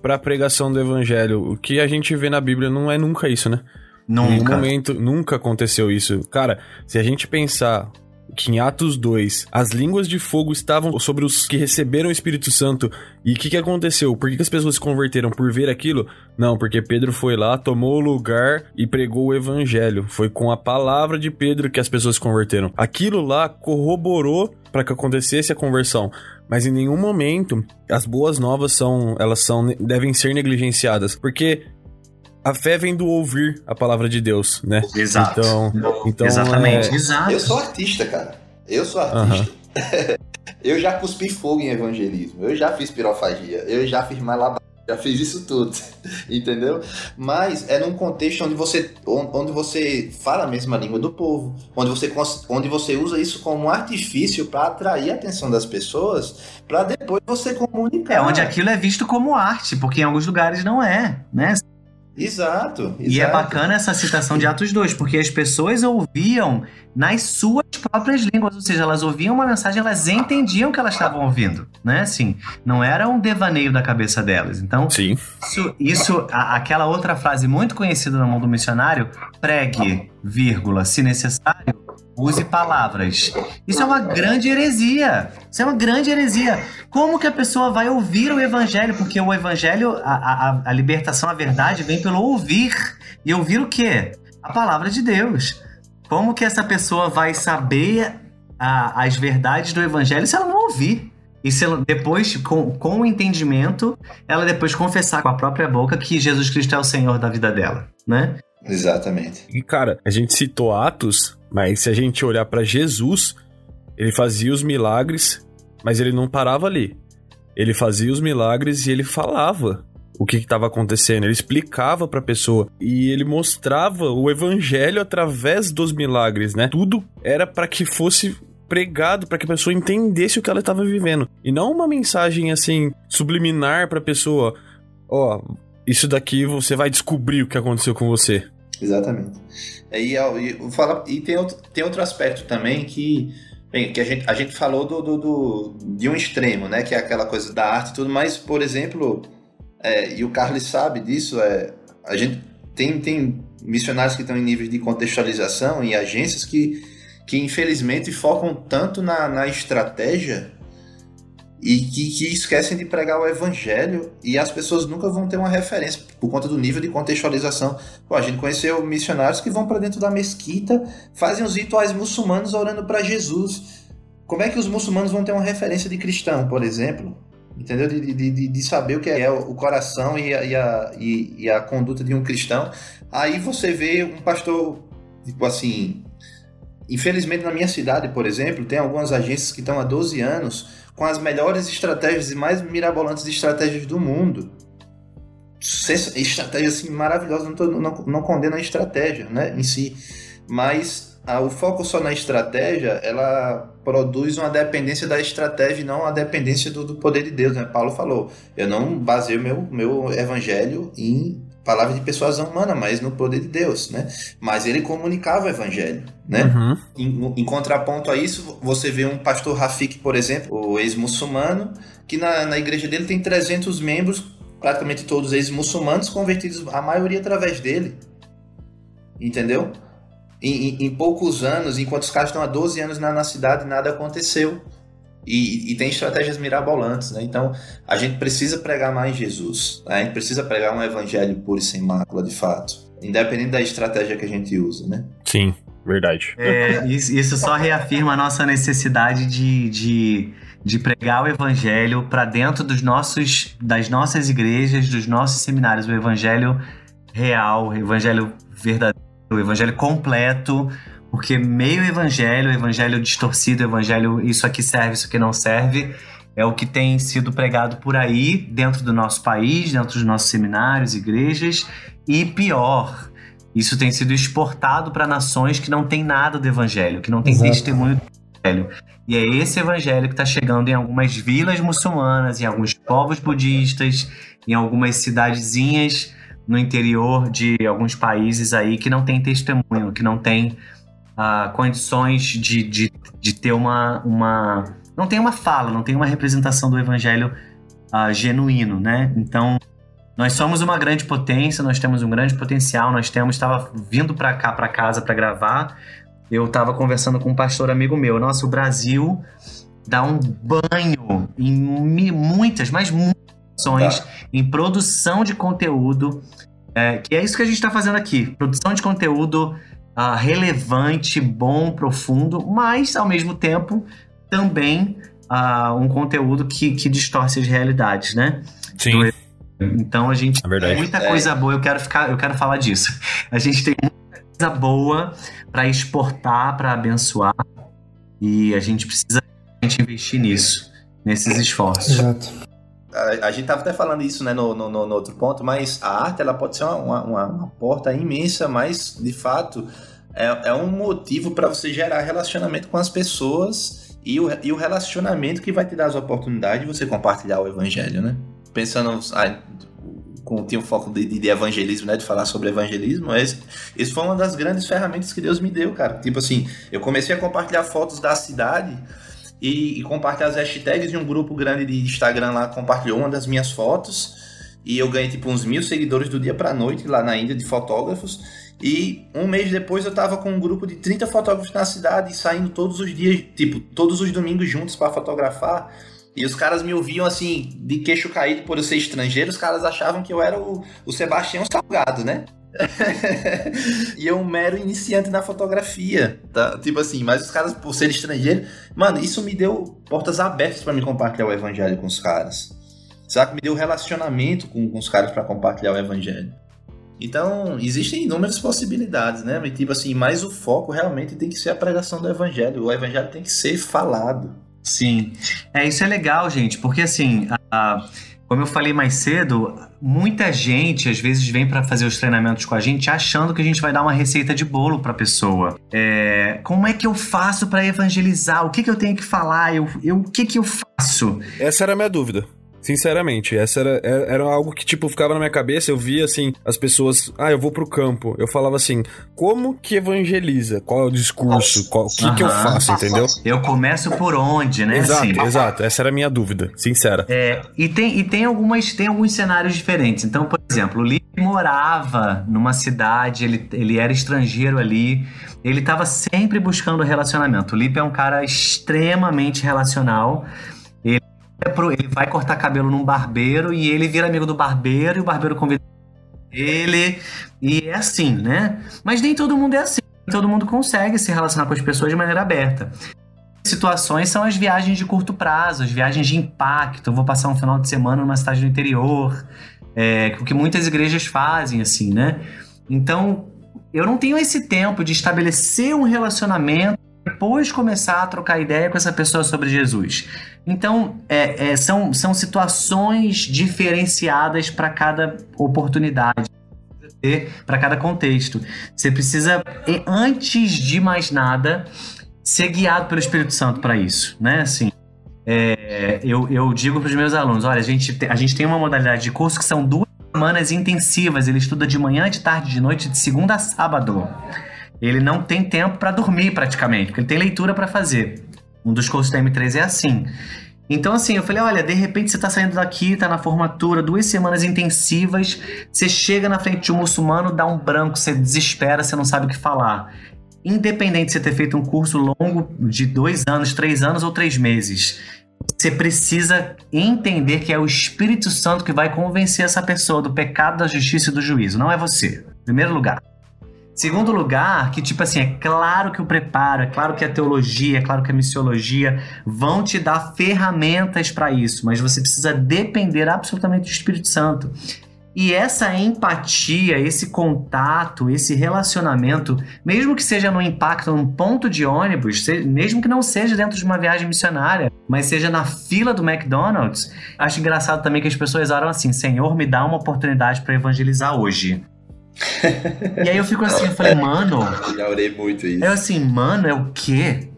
para a pregação do evangelho. O que a gente vê na Bíblia não é nunca isso, né? Nunca. Em nenhum momento, nunca aconteceu isso. Cara, se a gente pensar que em Atos 2 as línguas de fogo estavam sobre os que receberam o Espírito Santo. E o que, que aconteceu? Por que, que, as pessoas se converteram? Por ver aquilo? Não, porque Pedro foi lá, tomou o lugar e pregou o evangelho. Foi com a palavra de Pedro que as pessoas se converteram. Aquilo lá corroborou para que acontecesse a conversão. Mas em nenhum momento as boas novas são, elas são devem ser negligenciadas, porque a fé vem do ouvir a palavra de Deus, né? Exato. Então, então Exatamente. É... Exato. Eu sou artista, cara. Eu sou artista. eu já cuspi fogo em evangelismo. Eu já fiz pirofagia. Eu já fiz malabar. Já fiz isso tudo, entendeu? Mas é num contexto onde você, onde você fala a mesma língua do povo, onde você, onde você usa isso como um artifício para atrair a atenção das pessoas, para depois você comunicar. É onde aquilo é visto como arte, porque em alguns lugares não é, né? Exato, exato. E é bacana essa citação de Atos 2, porque as pessoas ouviam nas suas próprias línguas, ou seja, elas ouviam uma mensagem, elas entendiam o que elas estavam ouvindo, né? Assim, não era um devaneio da cabeça delas. Então, Sim. isso, isso a, aquela outra frase muito conhecida no mundo missionário, pregue, vírgula, se necessário, use palavras. Isso é uma grande heresia. Isso é uma grande heresia. Como que a pessoa vai ouvir o evangelho? Porque o evangelho, a, a, a libertação, a verdade vem pelo ouvir. E ouvir o quê? A palavra de Deus. Como que essa pessoa vai saber a, as verdades do evangelho se ela não ouvir? E se ela, depois, com, com o entendimento, ela depois confessar com a própria boca que Jesus Cristo é o Senhor da vida dela, né? Exatamente. E cara, a gente citou Atos, mas se a gente olhar para Jesus, ele fazia os milagres, mas ele não parava ali. Ele fazia os milagres e ele falava o que estava acontecendo, ele explicava para a pessoa e ele mostrava o evangelho através dos milagres, né? Tudo era para que fosse pregado para que a pessoa entendesse o que ela estava vivendo e não uma mensagem assim subliminar para a pessoa, ó, oh, isso daqui você vai descobrir o que aconteceu com você. Exatamente. E, e, fala, e tem, outro, tem outro aspecto também que, bem, que a, gente, a gente falou do, do, do, de um extremo, né? Que é aquela coisa da arte e tudo, mas, por exemplo, é, e o Carlos sabe disso, é, a gente tem, tem missionários que estão em níveis de contextualização e agências que, que infelizmente focam tanto na, na estratégia e que, que, esquecem de pregar o evangelho e as pessoas nunca vão ter uma referência por conta do nível de contextualização. Pô, a gente conheceu missionários que vão para dentro da mesquita, fazem os rituais muçulmanos orando para Jesus. Como é que os muçulmanos vão ter uma referência de cristão, por exemplo? Entendeu? De, de, de saber o que é o coração e a, e, a, e, a conduta de um cristão. Aí você vê um pastor, tipo assim. Infelizmente, na minha cidade, por exemplo, tem algumas agências que estão há 12 anos com as melhores estratégias e mais mirabolantes estratégias do mundo. Estratégia assim maravilhosa, não, tô, não, não condeno a estratégia né, em si, mas a, o foco só na estratégia ela produz uma dependência da estratégia e não a dependência do, do poder de Deus. Né? Paulo falou: eu não baseio meu, meu evangelho em palavra de persuasão humana, mas no poder de Deus, né? Mas ele comunicava o evangelho, né? Uhum. Em, em, contraponto a isso, você vê um pastor Rafik, por exemplo, o ex-muçulmano, que na, na igreja dele tem 300 membros, praticamente todos ex-muçulmanos, convertidos, a maioria através dele. Entendeu? Em, em, poucos anos, enquanto os caras estão há 12 anos na, na cidade, nada aconteceu. E, e, tem estratégias mirabolantes, né? Então, a gente precisa pregar mais Jesus. Né? A gente precisa pregar um evangelho puro e sem mácula, de fato. Independente da estratégia que a gente usa, né? Sim, verdade. É, isso só reafirma a nossa necessidade de, de, de pregar o evangelho para dentro dos nossos, das nossas igrejas, dos nossos seminários, o evangelho real, o evangelho verdadeiro o evangelho completo, porque meio evangelho, evangelho distorcido, evangelho isso aqui serve, isso aqui não serve, é o que tem sido pregado por aí, dentro do nosso país, dentro dos nossos seminários, igrejas, e pior, isso tem sido exportado para nações que não tem nada do evangelho, que não tem Exato. testemunho do evangelho. E é esse evangelho que está chegando em algumas vilas muçulmanas, em alguns povos budistas, em algumas cidadezinhas no interior de alguns países aí que não tem testemunho, que não tem uh, condições de, de, de ter uma, uma. Não tem uma fala, não tem uma representação do evangelho uh, genuíno, né? Então, nós somos uma grande potência, nós temos um grande potencial, nós temos. Estava vindo para cá, para casa, para gravar. Eu estava conversando com um pastor amigo meu. Nossa, o Brasil dá um banho em muitas, mas muitas tá. em produção de conteúdo, é, que é isso que a gente está fazendo aqui. Produção de conteúdo uh, relevante, bom, profundo, mas ao mesmo tempo também uh, um conteúdo que, que distorce as realidades, né? Sim. Então a gente é tem muita é. coisa boa, eu quero ficar, eu quero falar disso. A gente tem muita coisa boa para exportar, para abençoar, e a gente precisa a gente investir nisso, nesses esforços. Exato. A, a gente estava até falando isso né, no, no, no, outro ponto, mas a arte ela pode ser uma, uma, uma porta imensa, mas de fato é, é um motivo para você gerar relacionamento com as pessoas e o, e o relacionamento que vai te dar as oportunidades de você compartilhar o evangelho, né? Pensando, ah, com, tinha um foco de, de, evangelismo, né? De falar sobre evangelismo, mas isso foi uma das grandes ferramentas que Deus me deu, cara. Tipo assim, eu comecei a compartilhar fotos da cidade e, e compartilhar as hashtags de um grupo grande de Instagram lá compartilhou uma das minhas fotos e eu ganhei tipo uns mil seguidores do dia pra noite lá na Índia de fotógrafos e um mês depois eu tava com um grupo de 30 fotógrafos na cidade, saindo todos os dias, tipo, todos os domingos juntos para fotografar. E os caras me ouviam assim, de queixo caído por eu ser estrangeiro, os caras achavam que eu era o, o Sebastião Salgado, né? E eu um mero iniciante na fotografia, tá? Tipo assim, mas os caras, por ser estrangeiro, mano, isso me deu portas abertas para me compartilhar o evangelho com os caras. Sabe? Me deu relacionamento com, com os caras para compartilhar o evangelho. Então, existem inúmeras possibilidades, né? Mas, tipo assim, mas o foco realmente tem que ser a pregação do evangelho. O evangelho tem que ser falado. Sim. É, isso é legal, gente, porque assim, a, como eu falei mais cedo, muita gente às vezes vem para fazer os treinamentos com a gente achando que a gente vai dar uma receita de bolo para a pessoa. É, como é que eu faço para evangelizar? O que, que eu tenho que falar? Eu, eu, o que, que eu faço? Essa era a minha dúvida. Sinceramente, essa era, é, era algo que, tipo, ficava na minha cabeça. Eu via, assim, as pessoas. Ah, eu vou pro campo. Eu falava assim: como que evangeliza? Qual é o discurso? Qual, o que, que eu faço, entendeu? Eu começo por onde, né? Exato, assim. exato. Essa era a minha dúvida, sincera. É, e tem, e tem, algumas, tem alguns cenários diferentes. Então, por exemplo, o Lee morava numa cidade, ele, ele era estrangeiro ali. Ele estava sempre buscando relacionamento. O Lipe é um cara extremamente relacional. É ele vai cortar cabelo num barbeiro e ele vira amigo do barbeiro e o barbeiro convida ele. E é assim, né? Mas nem todo mundo é assim. Todo mundo consegue se relacionar com as pessoas de maneira aberta. Situações são as viagens de curto prazo, as viagens de impacto. Vou passar um final de semana numa cidade do interior, é, o que muitas igrejas fazem, assim, né? Então, eu não tenho esse tempo de estabelecer um relacionamento depois começar a trocar ideia com essa pessoa sobre Jesus. Então, é, é, são, são situações diferenciadas para cada oportunidade, para cada contexto. Você precisa, antes de mais nada, ser guiado pelo Espírito Santo para isso, né? Assim, é, eu, eu digo para os meus alunos: olha, a gente, a gente tem uma modalidade de curso que são duas semanas intensivas. Ele estuda de manhã, de tarde, de noite, de segunda a sábado. Ele não tem tempo para dormir praticamente, porque ele tem leitura para fazer. Um dos cursos da M3 é assim. Então, assim, eu falei: olha, de repente você tá saindo daqui, tá na formatura, duas semanas intensivas, você chega na frente de um muçulmano, dá um branco, você desespera, você não sabe o que falar. Independente de você ter feito um curso longo de dois anos, três anos ou três meses, você precisa entender que é o Espírito Santo que vai convencer essa pessoa do pecado, da justiça e do juízo, não é você. Em primeiro lugar. Segundo lugar, que tipo assim, é claro que o preparo, é claro que a teologia, é claro que a missiologia vão te dar ferramentas para isso, mas você precisa depender absolutamente do Espírito Santo. E essa empatia, esse contato, esse relacionamento, mesmo que seja no impacto num ponto de ônibus, mesmo que não seja dentro de uma viagem missionária, mas seja na fila do McDonald's, acho engraçado também que as pessoas oram assim: Senhor, me dá uma oportunidade para evangelizar hoje. E aí eu fico assim, eu falei, mano. Já orei muito isso. Eu assim, mano, é o quê?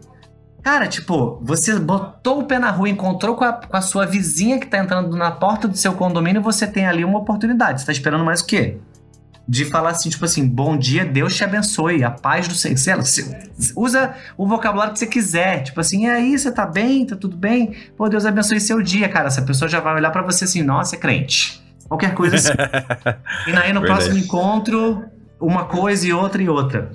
Cara, tipo, você botou o pé na rua, encontrou com a, com a sua vizinha que tá entrando na porta do seu condomínio, você tem ali uma oportunidade. Você tá esperando mais o quê? De falar assim, tipo assim, bom dia, Deus te abençoe, a paz do Senhor. Usa o vocabulário que você quiser. Tipo assim, e aí, você tá bem? Tá tudo bem? Pô, Deus abençoe seu dia, cara. Essa pessoa já vai olhar para você assim, nossa, é crente. Qualquer coisa assim. e aí, no Verdade. próximo encontro, uma coisa e outra e outra.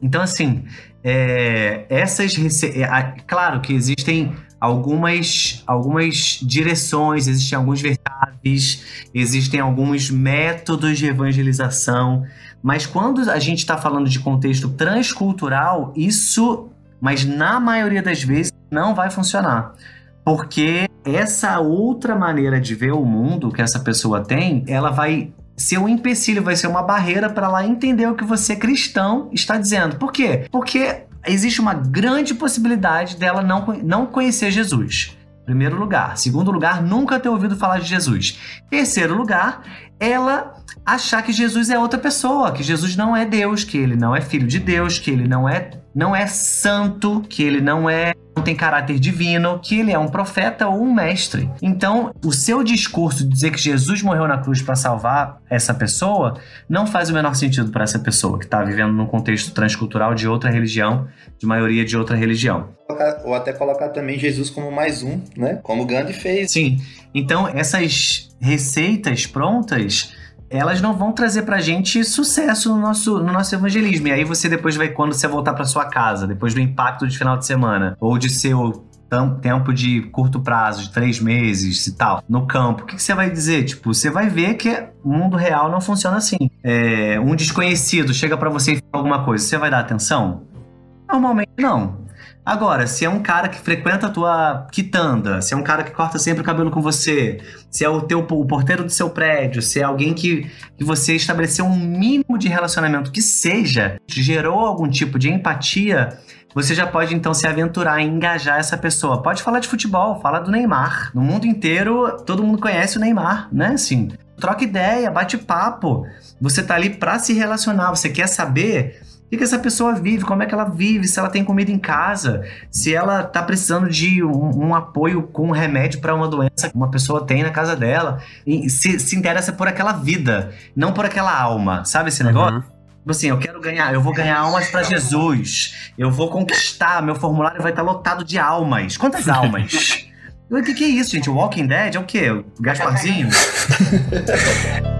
Então, assim, é, essas é, claro que existem algumas algumas direções, existem alguns versáveis, existem alguns métodos de evangelização, mas quando a gente está falando de contexto transcultural, isso, mas na maioria das vezes não vai funcionar. Porque essa outra maneira de ver o mundo que essa pessoa tem, ela vai ser um empecilho, vai ser uma barreira para ela entender o que você cristão está dizendo. Por quê? Porque existe uma grande possibilidade dela não, não conhecer Jesus. Primeiro lugar. Segundo lugar, nunca ter ouvido falar de Jesus. Terceiro lugar, ela achar que Jesus é outra pessoa, que Jesus não é Deus, que ele não é filho de Deus, que ele não é não é santo, que ele não é não tem caráter divino, que ele é um profeta ou um mestre. Então, o seu discurso de dizer que Jesus morreu na cruz para salvar essa pessoa não faz o menor sentido para essa pessoa que está vivendo num contexto transcultural de outra religião, de maioria de outra religião. Ou até colocar também Jesus como mais um, né? Como Gandhi fez. Sim. Então, essas receitas prontas elas não vão trazer pra gente sucesso no nosso, no nosso evangelismo. E aí você depois vai, quando você voltar pra sua casa, depois do impacto de final de semana, ou de seu tempo de curto prazo, de três meses e tal, no campo, o que, que, você vai dizer? Tipo, você vai ver que o mundo real não funciona assim. É, um desconhecido chega para você e fala alguma coisa, você vai dar atenção? Normalmente não. Agora, se é um cara que frequenta a tua quitanda, se é um cara que corta sempre o cabelo com você, se é o teu o porteiro do seu prédio, se é alguém que, que você estabeleceu um mínimo de relacionamento que seja, gerou algum tipo de empatia, você já pode então se aventurar em engajar essa pessoa. Pode falar de futebol, fala do Neymar. No mundo inteiro, todo mundo conhece o Neymar, né? Assim, troca ideia, bate papo. Você tá ali para se relacionar, você quer saber o que, essa pessoa vive, como é que ela vive, se ela tem comida em casa, se ela está precisando de um, um, apoio com um remédio para uma doença que uma pessoa tem na casa dela. E se, se interessa por aquela vida, não por aquela alma. Sabe esse negócio? Uhum. Tipo assim, eu quero ganhar, eu vou ganhar almas para Jesus. Eu vou conquistar, meu formulário vai estar lotado de almas. Quantas almas? O que, que é isso, gente? O Walking Dead é o quê? O Gasparzinho?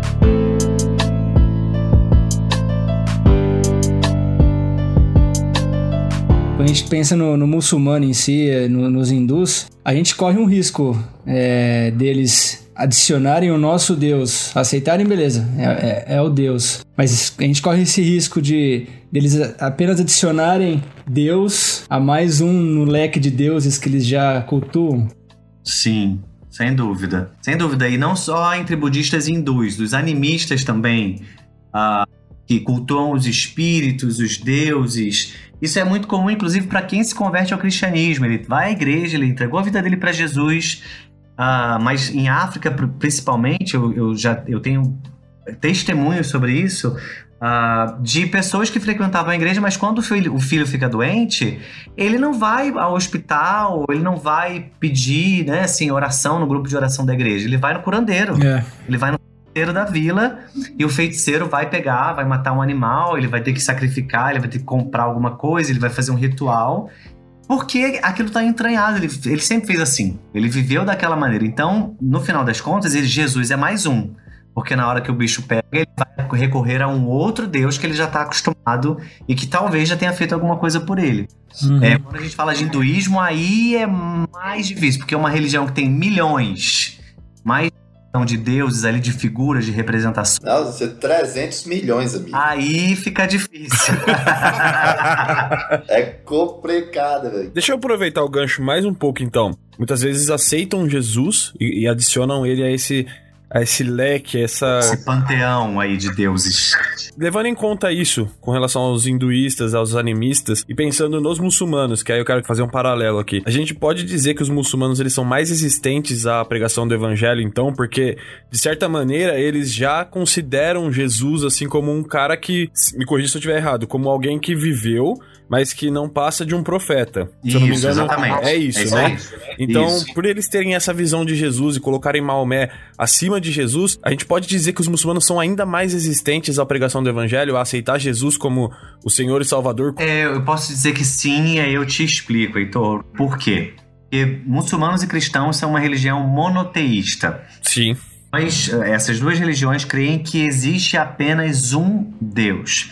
Quando a gente pensa no, no muçulmano em si, no, nos hindus, a gente corre um risco é, deles adicionarem o nosso Deus, aceitarem, beleza, é, é, é, o Deus. Mas a gente corre esse risco de deles apenas adicionarem Deus a mais um no leque de deuses que eles já cultuam. Sim, sem dúvida. Sem dúvida. E não só entre budistas e hindus, dos animistas também. Uh, que cultuam os espíritos, os deuses. Isso é muito comum, inclusive, para quem se converte ao cristianismo. Ele vai à igreja, ele entregou a vida dele para Jesus, uh, mas em África, principalmente, eu, eu, já eu tenho testemunhos sobre isso. Uh, de pessoas que frequentavam a igreja, mas quando o filho, o filho fica doente, ele não vai ao hospital, ele não vai pedir, né, assim, oração no grupo de oração da igreja, ele vai no curandeiro, é. ele vai no feiticeiro da vila e o feiticeiro vai pegar, vai matar um animal, ele vai ter que sacrificar, ele vai ter que comprar alguma coisa, ele vai fazer um ritual. Porque aquilo está entranhado, ele, ele sempre fez assim. Ele viveu daquela maneira. Então, no final das contas, ele, Jesus é mais um. Porque na hora que o bicho pega, ele vai recorrer a um outro Deus que ele já está acostumado e que talvez já tenha feito alguma coisa por ele. Uhum. É, quando a gente fala de hinduísmo, aí é mais difícil, porque é uma religião que tem milhões, mais de deuses ali, de figuras, de representação. Você 300 milhões, amigo. Aí fica difícil. é complicado, velho. Deixa eu aproveitar o gancho mais um pouco, então. Muitas vezes aceitam Jesus e, e adicionam ele a esse a esse leque, essa. Esse panteão aí de deuses. Levando em conta isso, com relação aos hinduístas, aos animistas, e pensando nos muçulmanos, que aí eu quero fazer um paralelo aqui. A gente pode dizer que os muçulmanos eles são mais resistentes à pregação do evangelho, então, porque, de certa maneira, eles já consideram Jesus assim como um cara que, me corrija se eu estiver errado, como alguém que viveu mas que não passa de um profeta. Se isso, eu não me engano, exatamente. é isso, é isso né? Aí. Então, isso. por eles terem essa visão de Jesus e colocarem Maomé acima de Jesus, a gente pode dizer que os muçulmanos são ainda mais resistentes à pregação do evangelho, a aceitar Jesus como o Senhor e Salvador. É, eu posso dizer que sim, e aí eu te explico, Heitor. Por quê? Porque muçulmanos e cristãos são uma religião monoteísta. Sim. Mas essas duas religiões creem que existe apenas um Deus.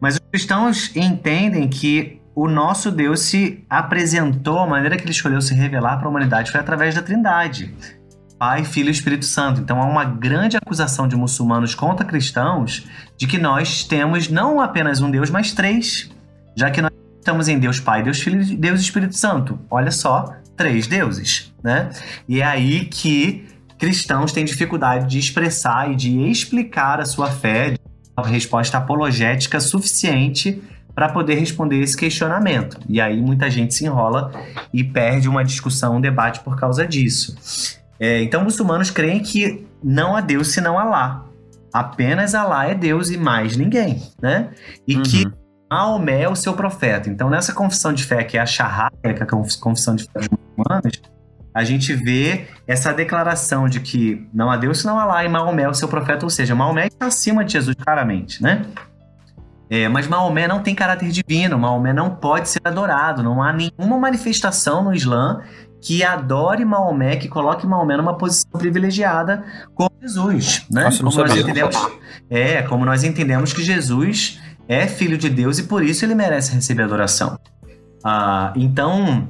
Mas os cristãos entendem que o nosso Deus se apresentou, a maneira que ele escolheu se revelar para a humanidade foi através da Trindade. Pai, Filho e Espírito Santo. Então há uma grande acusação de muçulmanos contra cristãos de que nós temos não apenas um Deus, mas três. Já que nós estamos em Deus Pai, Deus Filho e Deus Espírito Santo. Olha só, três deuses, né? E é aí que cristãos têm dificuldade de expressar e de explicar a sua fé, resposta apologética suficiente para poder responder esse questionamento. E aí muita gente se enrola e perde uma discussão, um debate por causa disso. É, então, muçulmanos creem que não há Deus senão Alá. Apenas Alá é Deus e mais ninguém, né? E uhum. que Maomé é o seu profeta. Então, nessa confissão de fé, que é a Shahada, que é a confissão de fé dos muçulmanos, a gente vê essa declaração de que não há Deus senão Alá e Maomé é o seu profeta, ou seja, Maomé está acima de Jesus claramente, né? É, mas Maomé não tem caráter divino, Maomé não pode ser adorado, não há nenhuma manifestação no Islã que adore Maomé, que coloque Maomé numa posição privilegiada como Jesus, né? Nossa, como nós entendemos, é, como nós entendemos que Jesus é filho de Deus e por isso ele merece receber adoração. Ah, então,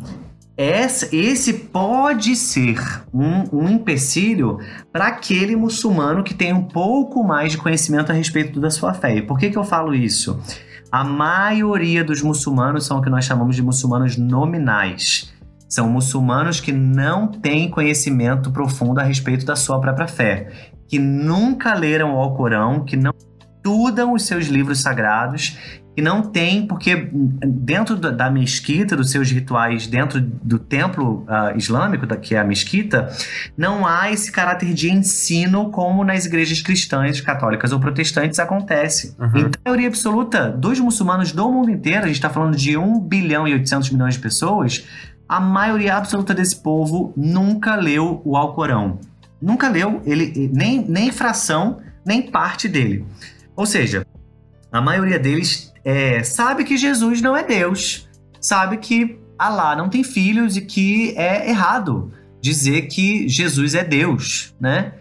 esse, esse pode ser um, um empecilho para aquele muçulmano que tem um pouco mais de conhecimento a respeito da sua fé. E por que, que eu falo isso? A maioria dos muçulmanos são o que nós chamamos de muçulmanos nominais. São muçulmanos que não têm conhecimento profundo a respeito da sua própria fé, que nunca leram o Alcorão, que não estudam os seus livros sagrados e não tem, porque dentro da mesquita, dos seus rituais, dentro do templo uh, islâmico, da, que é a mesquita, não há esse caráter de ensino como nas igrejas cristãs, católicas ou protestantes acontece. Uhum. Então, a maioria absoluta dos muçulmanos do mundo inteiro, a gente está falando de 1 bilhão e 800 milhões de pessoas, a maioria absoluta desse povo nunca leu o Alcorão. Nunca leu ele nem, nem fração, nem parte dele. Ou seja, a maioria deles é, sabe que Jesus não é Deus, sabe que Alá não tem filhos e que é errado dizer que Jesus é Deus, né?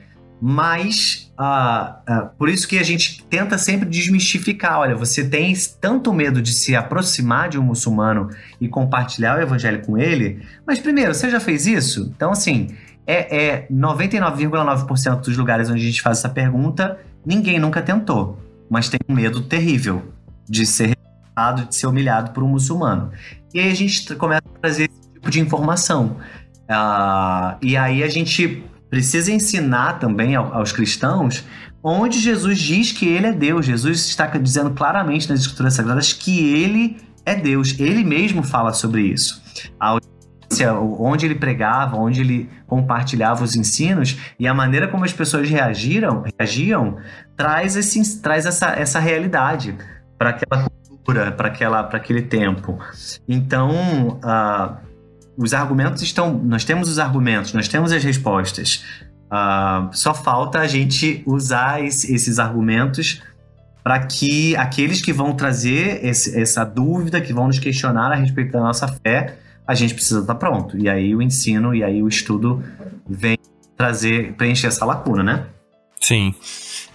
Mas uh, uh, por isso que a gente tenta sempre desmistificar. Olha, você tem tanto medo de se aproximar de um muçulmano e compartilhar o evangelho com ele, mas primeiro, você já fez isso? Então, assim, é, é 99,9% dos lugares onde a gente faz essa pergunta, ninguém nunca tentou, mas tem um medo terrível de ser rejeitado, de ser humilhado por um muçulmano. E aí a gente começa a trazer esse tipo de informação. Uh, e aí a gente precisa ensinar também aos cristãos onde Jesus diz que ele é Deus. Jesus está dizendo claramente nas Escrituras Sagradas que ele é Deus. Ele mesmo fala sobre isso. A onde ele pregava, onde ele compartilhava os ensinos e a maneira como as pessoas reagiram, reagiam, traz, esse, traz essa, essa realidade para aquela cultura, para aquela para aquele tempo. Então, uh, os argumentos estão, nós temos os argumentos, nós temos as respostas. Uh, só falta a gente usar esse, esses argumentos para que aqueles que vão trazer esse, essa dúvida, que vão nos questionar a respeito da nossa fé, a gente precisa estar pronto. E aí o ensino e aí o estudo vem trazer, preencher essa lacuna, né? Sim.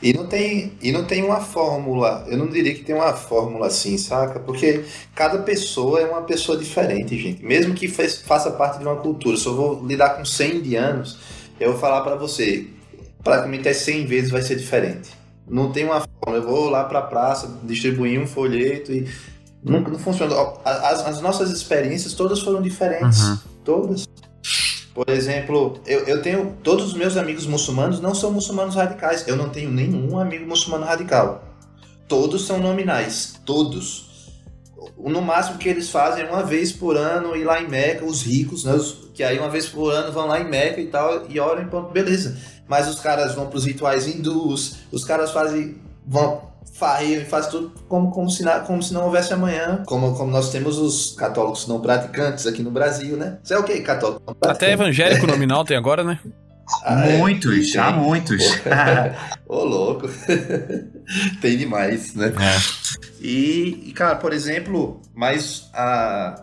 E não tem, e não tem uma fórmula, eu não diria que tem uma fórmula assim, saca? Porque cada pessoa é uma pessoa diferente, gente. Mesmo que faça parte de uma cultura, se eu vou lidar com 100 indianos, eu vou falar para você, praticamente é 100 vezes vai ser diferente. Não tem uma fórmula, eu vou lá pra praça, distribuir um folheto e não, não funciona. As, as, nossas experiências todas foram diferentes, uhum. todas. Por exemplo, eu, eu tenho. Todos os meus amigos muçulmanos não são muçulmanos radicais. Eu não tenho nenhum amigo muçulmano radical. Todos são nominais. Todos. No máximo que eles fazem é uma vez por ano ir lá em Meca, os ricos, né? Os, que aí uma vez por ano vão lá em Meca e tal, e oram em ponto, beleza. Mas os caras vão para os rituais hindus, os caras fazem. vão farreio e faz tudo como, como, se, como se não houvesse amanhã. Como, como nós temos os católicos não praticantes aqui no Brasil, né? Você é o que, católico? Até evangélico nominal tem agora, né? Ah, é? muitos, já muitos. Ô, louco. tem demais, né? É. E, e, cara, por exemplo, mas a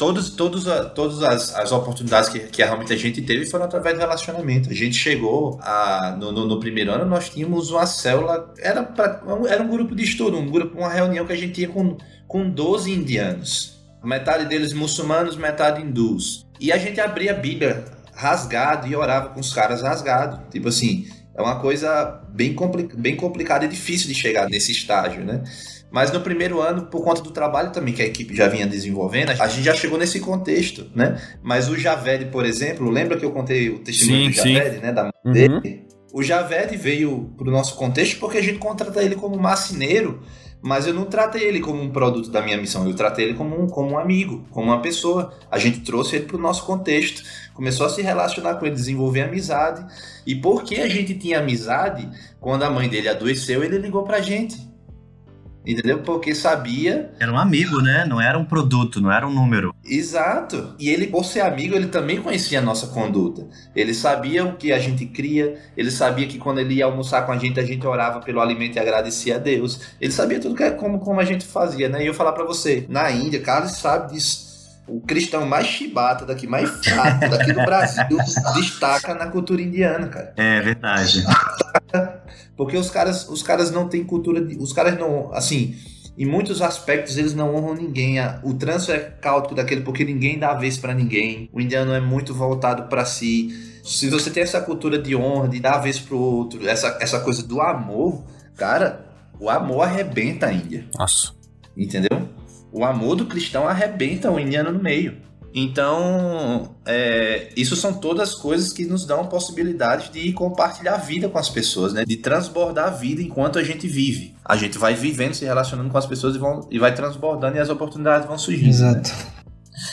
todos, todos, todas as, as oportunidades que, que realmente a gente teve foram através do relacionamento. A gente chegou a, no, no, no primeiro ano, nós tínhamos uma célula, era, pra, era um grupo de estudo, um grupo, uma reunião que a gente tinha com, com 12 indianos. Metade deles muçulmanos, metade hindus. E a gente abria a Bíblia rasgado e orava com os caras rasgado. Tipo assim, é uma coisa bem, compli bem complicada e difícil de chegar nesse estágio, né? Mas no primeiro ano, por conta do trabalho também que a equipe já vinha desenvolvendo, a gente já chegou nesse contexto, né? Mas o Javed, por exemplo, lembra que eu contei o testemunho sim, do Javed, sim. né? Da mãe uhum. dele? O Javed veio para o nosso contexto porque a gente contrata ele como marceneiro, mas eu não tratei ele como um produto da minha missão, eu tratei ele como um, como um amigo, como uma pessoa. A gente trouxe ele para o nosso contexto, começou a se relacionar com ele, desenvolver amizade. E porque a gente tinha amizade, quando a mãe dele adoeceu, ele ligou para a gente. Entendeu? Porque sabia. Era um amigo, né? Não era um produto, não era um número. Exato. E ele, por ser amigo, ele também conhecia a nossa conduta. Ele sabia o que a gente cria, ele sabia que quando ele ia almoçar com a gente, a gente orava pelo alimento e agradecia a Deus. Ele sabia tudo que é como, como a gente fazia, né? E eu falar para você, na Índia, Carlos sabe disso. O cristão mais chibata daqui, mais fraco daqui do Brasil, destaca na cultura indiana, cara. É verdade. Porque os caras, os caras não têm cultura de, os caras não, assim, em muitos aspectos eles não honram ninguém. O trânsito é caótico daquele porque ninguém dá a vez para ninguém. O indiano é muito voltado para si. Se você tem essa cultura de honra, de dar a vez pro outro, essa, essa coisa do amor, cara, o amor arrebenta a Índia. Nossa. Entendeu? O amor do cristão arrebenta o indiano no meio. Então, é, isso são todas coisas que nos dão a possibilidade de compartilhar a vida com as pessoas, né? De transbordar a vida enquanto a gente vive. A gente vai vivendo, se relacionando com as pessoas e, vão, e vai transbordando e as oportunidades vão surgindo. Exato. Né?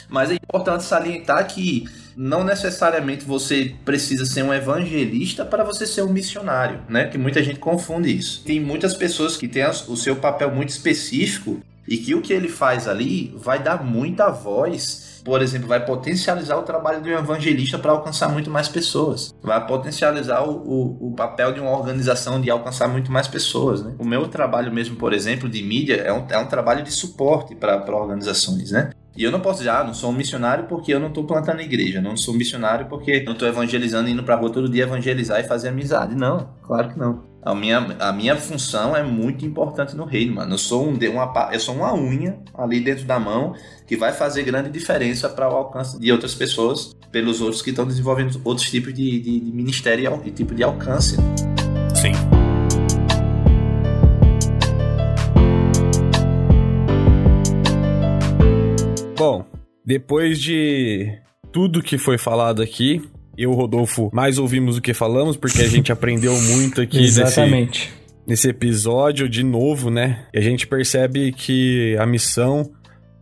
Mas é importante salientar que não necessariamente você precisa ser um evangelista para você ser um missionário, né? Que muita gente confunde isso. Tem muitas pessoas que têm o seu papel muito específico e que o que ele faz ali vai dar muita voz por exemplo, vai potencializar o trabalho de um evangelista para alcançar muito mais pessoas. Vai potencializar o, o, o, papel de uma organização de alcançar muito mais pessoas. Né? O meu trabalho mesmo, por exemplo, de mídia é um, é um trabalho de suporte para organizações. Né? E eu não posso dizer, ah, não sou um missionário porque eu não estou plantando igreja, não sou um missionário porque não estou evangelizando, indo para rua todo dia evangelizar e fazer amizade. Não, claro que não. A minha, a minha função é muito importante no reino, mano. Eu sou, um, uma, eu sou uma unha ali dentro da mão que vai fazer grande diferença para o alcance de outras pessoas, pelos outros que estão desenvolvendo outros tipos de, de, de ministério e tipo de alcance. Sim. Bom, depois de tudo que foi falado aqui, eu, Rodolfo, mais ouvimos do que falamos, porque a gente aprendeu muito aqui Exatamente. Nesse, nesse episódio, de novo, né? E a gente percebe que a missão,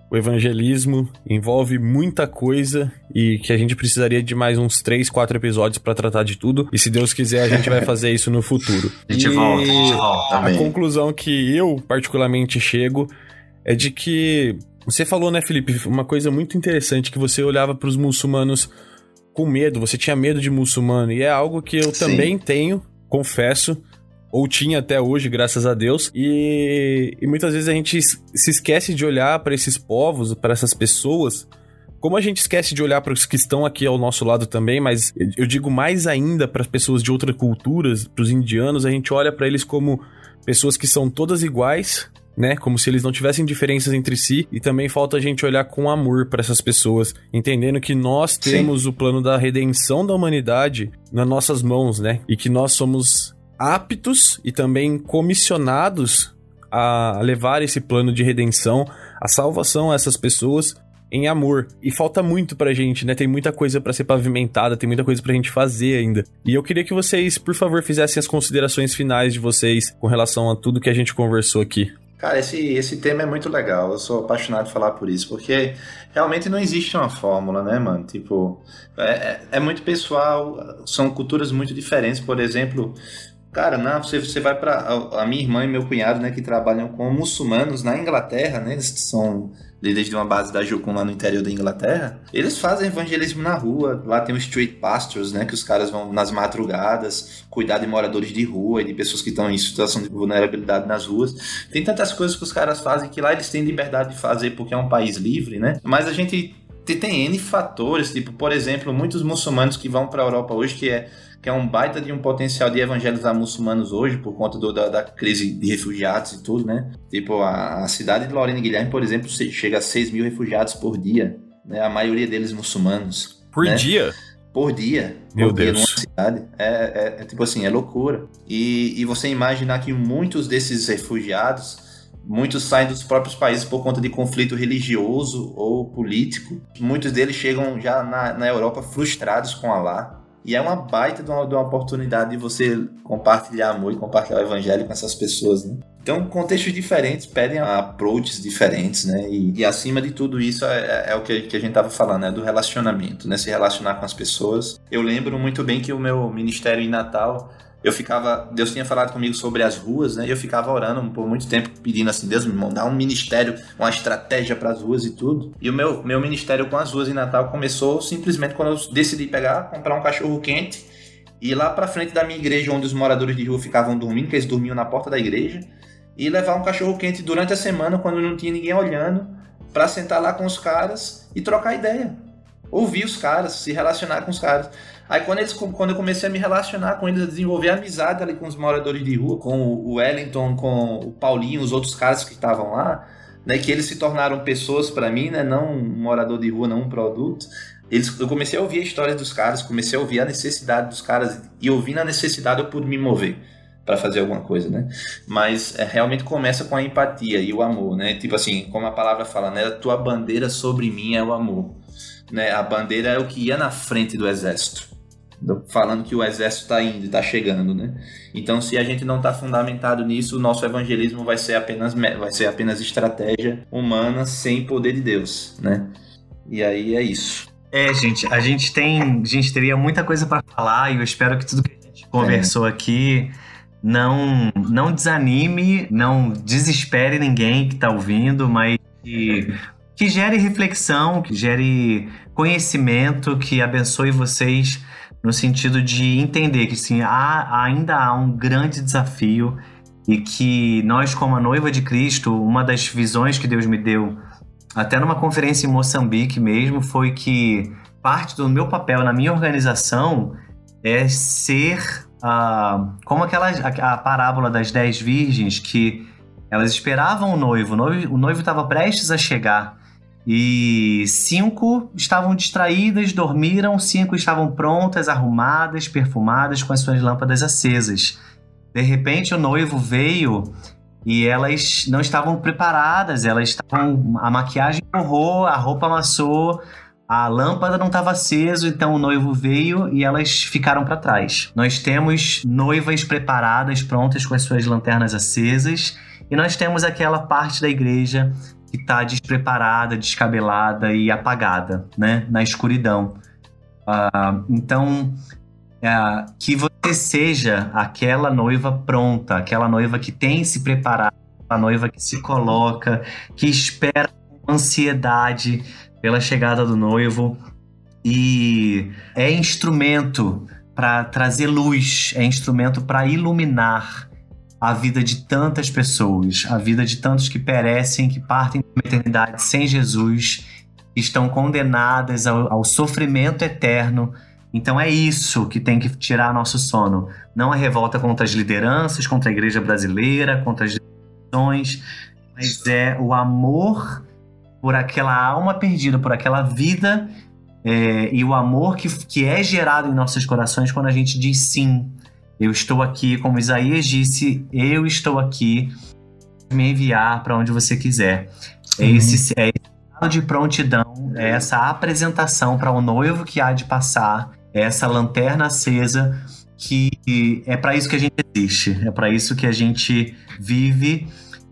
o evangelismo, envolve muita coisa e que a gente precisaria de mais uns 3, 4 episódios para tratar de tudo. E se Deus quiser, a gente vai fazer isso no futuro. A gente e volta, a gente volta. A conclusão que eu, particularmente, chego é de que. Você falou, né, Felipe, uma coisa muito interessante que você olhava para os muçulmanos com medo, você tinha medo de muçulmano. E é algo que eu Sim. também tenho, confesso. Ou tinha até hoje, graças a Deus. E, e muitas vezes a gente se esquece de olhar para esses povos, para essas pessoas, como a gente esquece de olhar para os que estão aqui ao nosso lado também, mas eu digo mais ainda para as pessoas de outras culturas, para os indianos, a gente olha para eles como pessoas que são todas iguais, né? Como se eles não tivessem diferenças entre si. E também falta a gente olhar com amor para essas pessoas, entendendo que nós temos Sim. o plano da redenção da humanidade nas nossas mãos, né? E que nós somos aptos e também comissionados a levar esse plano de redenção, a salvação a essas pessoas em amor. E falta muito pra gente, né? Tem muita coisa para ser pavimentada, tem muita coisa pra gente fazer ainda. E eu queria que vocês, por favor, fizessem as considerações finais de vocês com relação a tudo que a gente conversou aqui. Cara, esse, esse tema é muito legal. Eu sou apaixonado de falar por isso, porque realmente não existe uma fórmula, né, mano? Tipo, é, é, é muito pessoal, são culturas muito diferentes. Por exemplo, Cara, não, você, você vai para a, a, minha irmã e meu cunhado, né, que trabalham com muçulmanos na Inglaterra, né, eles são líderes de uma base da Jucum lá no interior da Inglaterra. Eles fazem evangelismo na rua, lá tem os street pastors, né, que os caras vão nas madrugadas cuidar de moradores de rua e de pessoas que estão em situação de vulnerabilidade nas ruas. Tem tantas coisas que os caras fazem que lá eles têm liberdade de fazer porque é um país livre, né? Mas a gente tem N fatores, tipo, por exemplo, muitos muçulmanos que vão para a Europa hoje, que é que é um baita de um potencial de evangelizar muçulmanos hoje por conta do, da, da, crise de refugiados e tudo, né? Tipo, a, a cidade de Lorena Guilherme, por exemplo, chega a 6 mil refugiados por dia, né? A maioria deles muçulmanos. Por né? dia? Por dia. Meu por Deus. Dia numa cidade. É, é, é, tipo assim, é loucura. E, e você imaginar que muitos desses refugiados Muitos saem dos próprios países por conta de conflito religioso ou político. Muitos deles chegam já na, na Europa frustrados com Allah. E é uma baita de uma, de uma, oportunidade de você compartilhar amor e compartilhar o evangelho com essas pessoas, né? Então, contextos diferentes pedem approaches diferentes, né? E, e acima de tudo isso é, é, é o que, que, a gente tava falando, né? Do relacionamento, né? Se relacionar com as pessoas. Eu lembro muito bem que o meu ministério em Natal eu ficava, Deus tinha falado comigo sobre as ruas, né? E eu ficava orando por muito tempo, pedindo assim, Deus me mandar um ministério, uma estratégia para as ruas e tudo. E o meu, meu ministério com as ruas em Natal começou simplesmente quando eu decidi pegar, comprar um cachorro quente e ir lá para frente da minha igreja, onde os moradores de rua ficavam dormindo, que eles dormiam na porta da igreja, e levar um cachorro quente durante a semana, quando não tinha ninguém olhando, para sentar lá com os caras e trocar ideia. Ouvir os caras, se relacionar com os caras. Aí quando, eles, quando eu comecei a me relacionar com eles, a desenvolver amizade ali com os moradores de rua, com o Wellington, com o Paulinho, os outros caras que estavam lá, né, que eles se tornaram pessoas para mim, né, não um morador de rua, não um produto. Eles, eu comecei a ouvir a história dos caras, comecei a ouvir a necessidade dos caras e ouvindo a necessidade eu pude me mover para fazer alguma coisa, né? Mas é, realmente começa com a empatia e o amor, né? Tipo assim, como a palavra fala, né? A tua bandeira sobre mim é o amor, né? A bandeira é o que ia na frente do exército falando que o exército está indo, está chegando, né? Então, se a gente não está fundamentado nisso, o nosso evangelismo vai ser apenas vai ser apenas estratégia humana sem poder de Deus, né? E aí é isso. É, gente, a gente tem, a gente teria muita coisa para falar e eu espero que tudo que a gente conversou é. aqui não não desanime, não desespere ninguém que está ouvindo, mas que, que gere reflexão, que gere conhecimento, que abençoe vocês no sentido de entender que sim, há, ainda há um grande desafio e que nós, como a noiva de Cristo, uma das visões que Deus me deu, até numa conferência em Moçambique mesmo, foi que parte do meu papel na minha organização é ser uh, como aquela a, parábola das dez virgens que elas esperavam o noivo, o noivo estava prestes a chegar e cinco estavam distraídas, dormiram, cinco estavam prontas, arrumadas, perfumadas, com as suas lâmpadas acesas. De repente, o noivo veio e elas não estavam preparadas, elas estavam. A maquiagem borrou, a roupa amassou, a lâmpada não estava acesa, então o noivo veio e elas ficaram para trás. Nós temos noivas preparadas, prontas com as suas lanternas acesas, e nós temos aquela parte da igreja que está despreparada, descabelada e apagada, né? Na escuridão. Uh, então, uh, que você seja aquela noiva pronta, aquela noiva que tem se preparado, a noiva que se coloca, que espera com ansiedade pela chegada do noivo e é instrumento para trazer luz, é instrumento para iluminar a vida de tantas pessoas, a vida de tantos que perecem, que partem da eternidade sem Jesus, estão condenadas ao, ao sofrimento eterno. Então é isso que tem que tirar nosso sono. Não a revolta contra as lideranças, contra a igreja brasileira, contra as instituições, mas é o amor por aquela alma perdida, por aquela vida é, e o amor que, que é gerado em nossos corações quando a gente diz sim eu estou aqui, como Isaías disse, eu estou aqui me enviar para onde você quiser. É esse, é esse de prontidão, é essa apresentação para o noivo que há de passar, é essa lanterna acesa que é para isso que a gente existe, é para isso que a gente vive.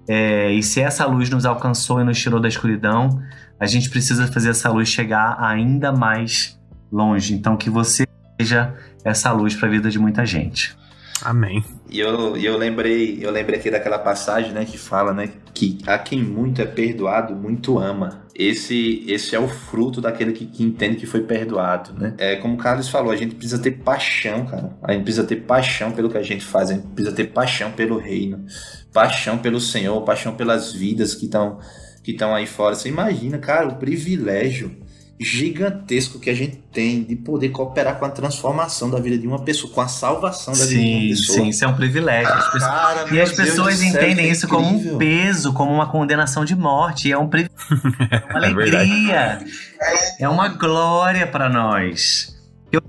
É, e se essa luz nos alcançou e nos tirou da escuridão, a gente precisa fazer essa luz chegar ainda mais longe. Então, que você seja essa luz para a vida de muita gente. Amém. E eu, eu lembrei, eu lembrei aqui daquela passagem, né, que fala, né, que a quem muito é perdoado, muito ama. Esse, esse é o fruto daquele que, que entende que foi perdoado, né? É como o Carlos falou, a gente precisa ter paixão, cara. A gente precisa ter paixão pelo que a gente faz, a gente precisa ter paixão pelo reino, paixão pelo Senhor, paixão pelas vidas que estão que estão aí fora. Você imagina, cara, o privilégio gigantesco que a gente tem de poder cooperar com a transformação da vida de uma pessoa, com a salvação da sim, vida de uma pessoa. Sim, isso é um privilégio. As pessoas, Cara, e as Deus pessoas céu, entendem que isso como um peso, como uma condenação de morte. E é um privilégio, uma alegria, é uma glória para nós. Eu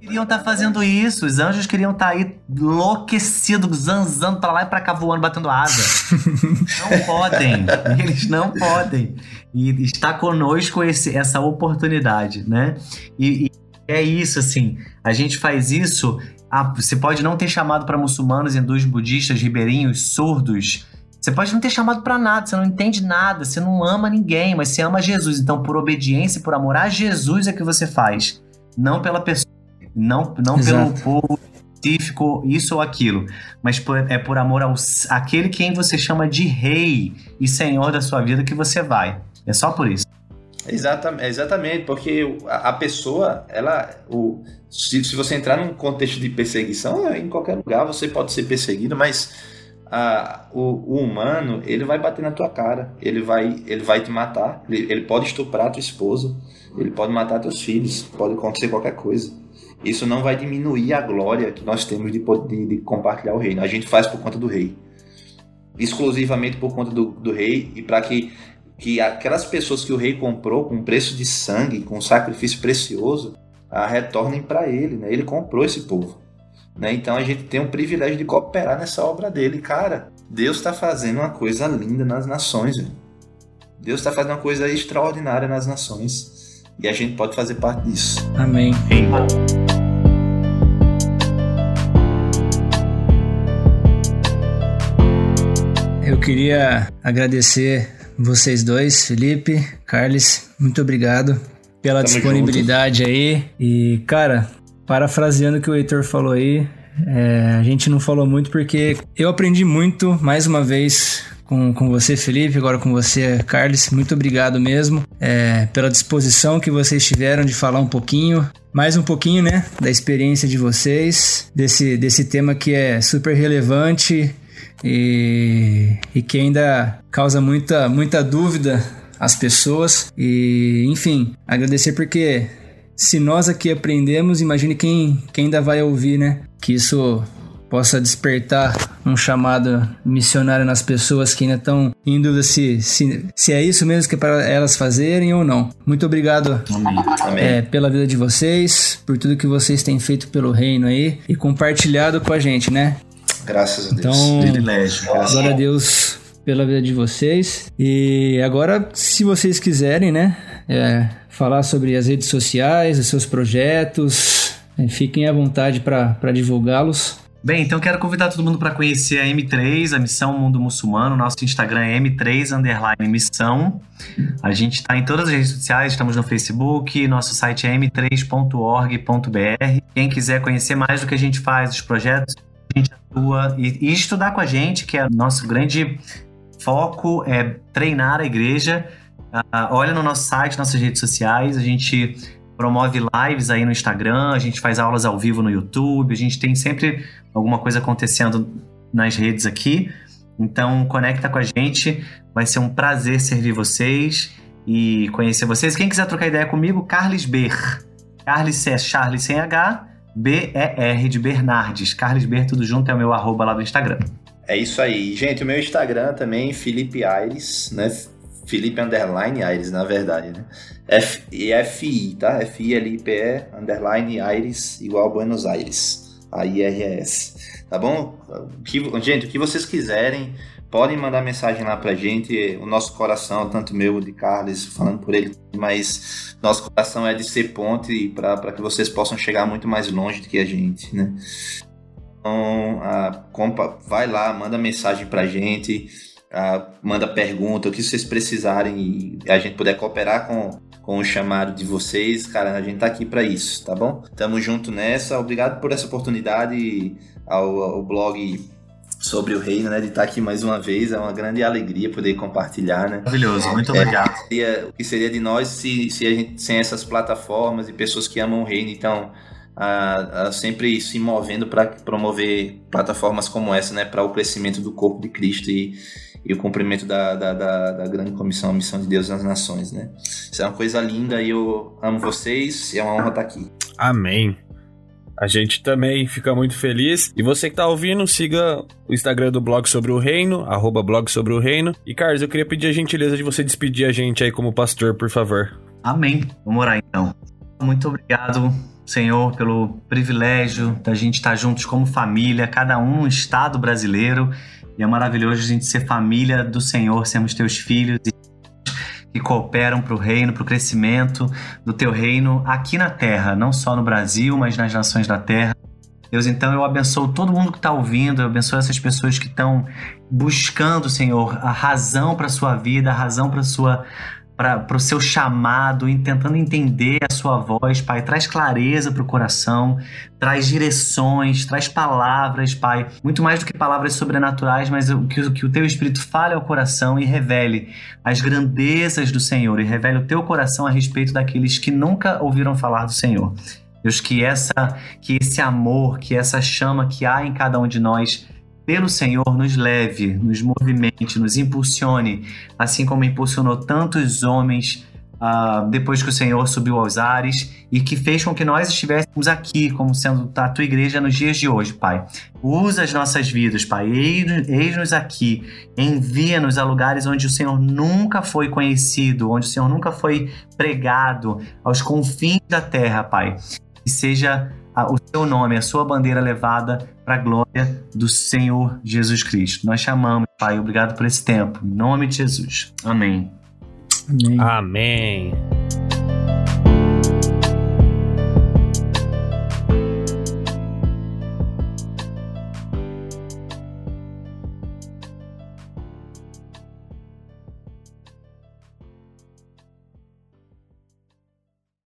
queriam estar fazendo isso, os anjos queriam estar aí enlouquecidos, zanzando para lá e para cá, voando, batendo asa. não podem, eles não podem. E está conosco esse, essa oportunidade, né? E, e é isso, assim, a gente faz isso. ah, você pode não ter chamado para muçulmanos, hindus, budistas, ribeirinhos, surdos. Você pode não ter chamado para nada, você não entende nada, você não ama ninguém, mas você ama Jesus. Então, por obediência, e por amor a Jesus é que você faz, não pela pessoa, não, não pelo povo específico, isso ou aquilo, mas por- é por amor ao aquele quem você chama de rei e senhor da sua vida que você vai. É só por isso. Exatamente, exatamente, porque a, pessoa, ela, o, se, se você entrar num contexto de perseguição, é, em qualquer lugar você pode ser perseguido, mas a, o, o humano, ele vai bater na tua cara, ele vai, ele vai te matar, ele, ele pode estuprar tua esposa, ele pode matar teus filhos, pode acontecer qualquer coisa. Isso não vai diminuir a glória que nós temos de, de compartilhar o reino. A gente faz por conta do rei. Exclusivamente por conta do, do rei e para que que aquelas pessoas que o rei comprou com preço de sangue, com sacrifício precioso, a retornem para ele, né? Ele comprou esse povo, né? Então a gente tem o privilégio de cooperar nessa obra dele, cara. Deus está fazendo uma coisa linda nas nações. Deus está fazendo uma coisa extraordinária nas nações e a gente pode fazer parte disso. Amém. Eu queria agradecer vocês dois, Felipe, Carles, muito obrigado pela Tamo disponibilidade aí. E, cara, parafraseando o que o Heitor falou aí, é, a gente não falou muito porque eu aprendi muito, mais uma vez, com, com você, Felipe, agora com você, Carlos. Muito obrigado mesmo é, pela disposição que vocês tiveram de falar um pouquinho, mais um pouquinho, né, da experiência de vocês, desse, desse tema que é super relevante e, e que ainda causa muita, muita dúvida às pessoas. E, enfim, agradecer porque se nós aqui aprendemos, imagine quem, quem ainda vai ouvir, né? Que isso possa despertar um chamado missionário nas pessoas que ainda estão em dúvida se, se, se é isso mesmo que é para elas fazerem ou não. Muito obrigado Amém. é, pela vida de vocês, por tudo que vocês têm feito pelo reino aí e compartilhado com a gente, né? Graças a Deus. Então, Privilégio. glória a Deus pela vida de vocês. E agora, se vocês quiserem, né, é, falar sobre as redes sociais, os seus projetos, é, fiquem à vontade para divulgá-los. Bem, então quero convidar todo mundo para conhecer a M3, a Missão Mundo Muçulmano. Nosso Instagram é M3 underline missão. A gente está em todas as redes sociais, estamos no Facebook, nosso site é m3.org.br. Quem quiser conhecer mais do que a gente faz, os projetos, atua e, e estudar com a gente, que é nosso grande foco é treinar a igreja. Ah, olha no nosso site, nossas redes sociais, a gente promove lives aí no Instagram, a gente faz aulas ao vivo no YouTube, a gente tem sempre alguma coisa acontecendo nas redes aqui. Então, conecta com a gente, vai ser um prazer servir vocês e conhecer vocês. Quem quiser trocar ideia comigo, Carles Ber. Carles é Charles sem H, B-E-R de Bernardes. Carles Ber, tudo junto, é o meu arroba lá do Instagram. É isso aí. Gente, o meu Instagram também, Felipe Aires, né? Felipe Underline Aires, na verdade, né? E FI, tá? F-I-L-I-P-E, underline Aires, igual Buenos Aires. A-I-R-E-S. Tá bom? Gente, o que vocês quiserem, podem mandar mensagem lá pra gente. O nosso coração, tanto meu, de Carlos, falando por ele, mas nosso coração é de ser ponte para que vocês possam chegar muito mais longe do que a gente, né? Então, a, compa, vai lá, manda mensagem pra gente, a, manda pergunta, o que vocês precisarem e a gente puder cooperar com, com o chamado de vocês, cara, a gente tá aqui para isso, tá bom? Tamo junto nessa, obrigado por essa oportunidade ao, ao blog sobre o reino, né? De estar aqui mais uma vez. É uma grande alegria poder compartilhar, né? Maravilhoso, muito é, obrigado. o que seria de nós se, se a gente, sem essas plataformas e pessoas que amam o reino, então. A, a sempre se movendo para promover plataformas como essa, né, para o crescimento do corpo de Cristo e, e o cumprimento da, da, da, da, grande comissão, a missão de Deus nas nações, né? Isso é uma coisa linda e eu amo vocês e é uma honra estar aqui. Amém. A gente também fica muito feliz. E você que tá ouvindo, siga o Instagram do Blog Sobre o Reino, arroba Blog Sobre o Reino. E, Carlos, eu queria pedir a gentileza de você despedir a gente aí como pastor, por favor. Amém. Vamos orar então. Muito obrigado, Senhor, pelo privilégio da gente estar juntos como família, cada um no estado brasileiro. E é maravilhoso a gente ser família do Senhor, sermos teus filhos e que cooperam para o reino, para o crescimento do teu reino aqui na terra, não só no Brasil, mas nas nações da terra. Deus, então eu abençoo todo mundo que está ouvindo, eu abençoo essas pessoas que estão buscando, Senhor, a razão para a sua vida, a razão para sua para o seu chamado, tentando entender a sua voz, Pai. Traz clareza para o coração, traz direções, traz palavras, Pai. Muito mais do que palavras sobrenaturais, mas o que, que o teu Espírito fale ao coração e revele as grandezas do Senhor e revele o teu coração a respeito daqueles que nunca ouviram falar do Senhor. Deus, que, essa, que esse amor, que essa chama que há em cada um de nós pelo Senhor nos leve, nos movimente, nos impulsione, assim como impulsionou tantos homens uh, depois que o Senhor subiu aos ares e que fez com que nós estivéssemos aqui, como sendo a tua igreja nos dias de hoje, Pai. Usa as nossas vidas, Pai. Eis-nos aqui. Envia-nos a lugares onde o Senhor nunca foi conhecido, onde o Senhor nunca foi pregado, aos confins da terra, Pai. Que seja o seu nome, a sua bandeira levada para a glória do Senhor Jesus Cristo. Nós chamamos, Pai, obrigado por esse tempo. Em nome de Jesus. Amém. Amém. Amém.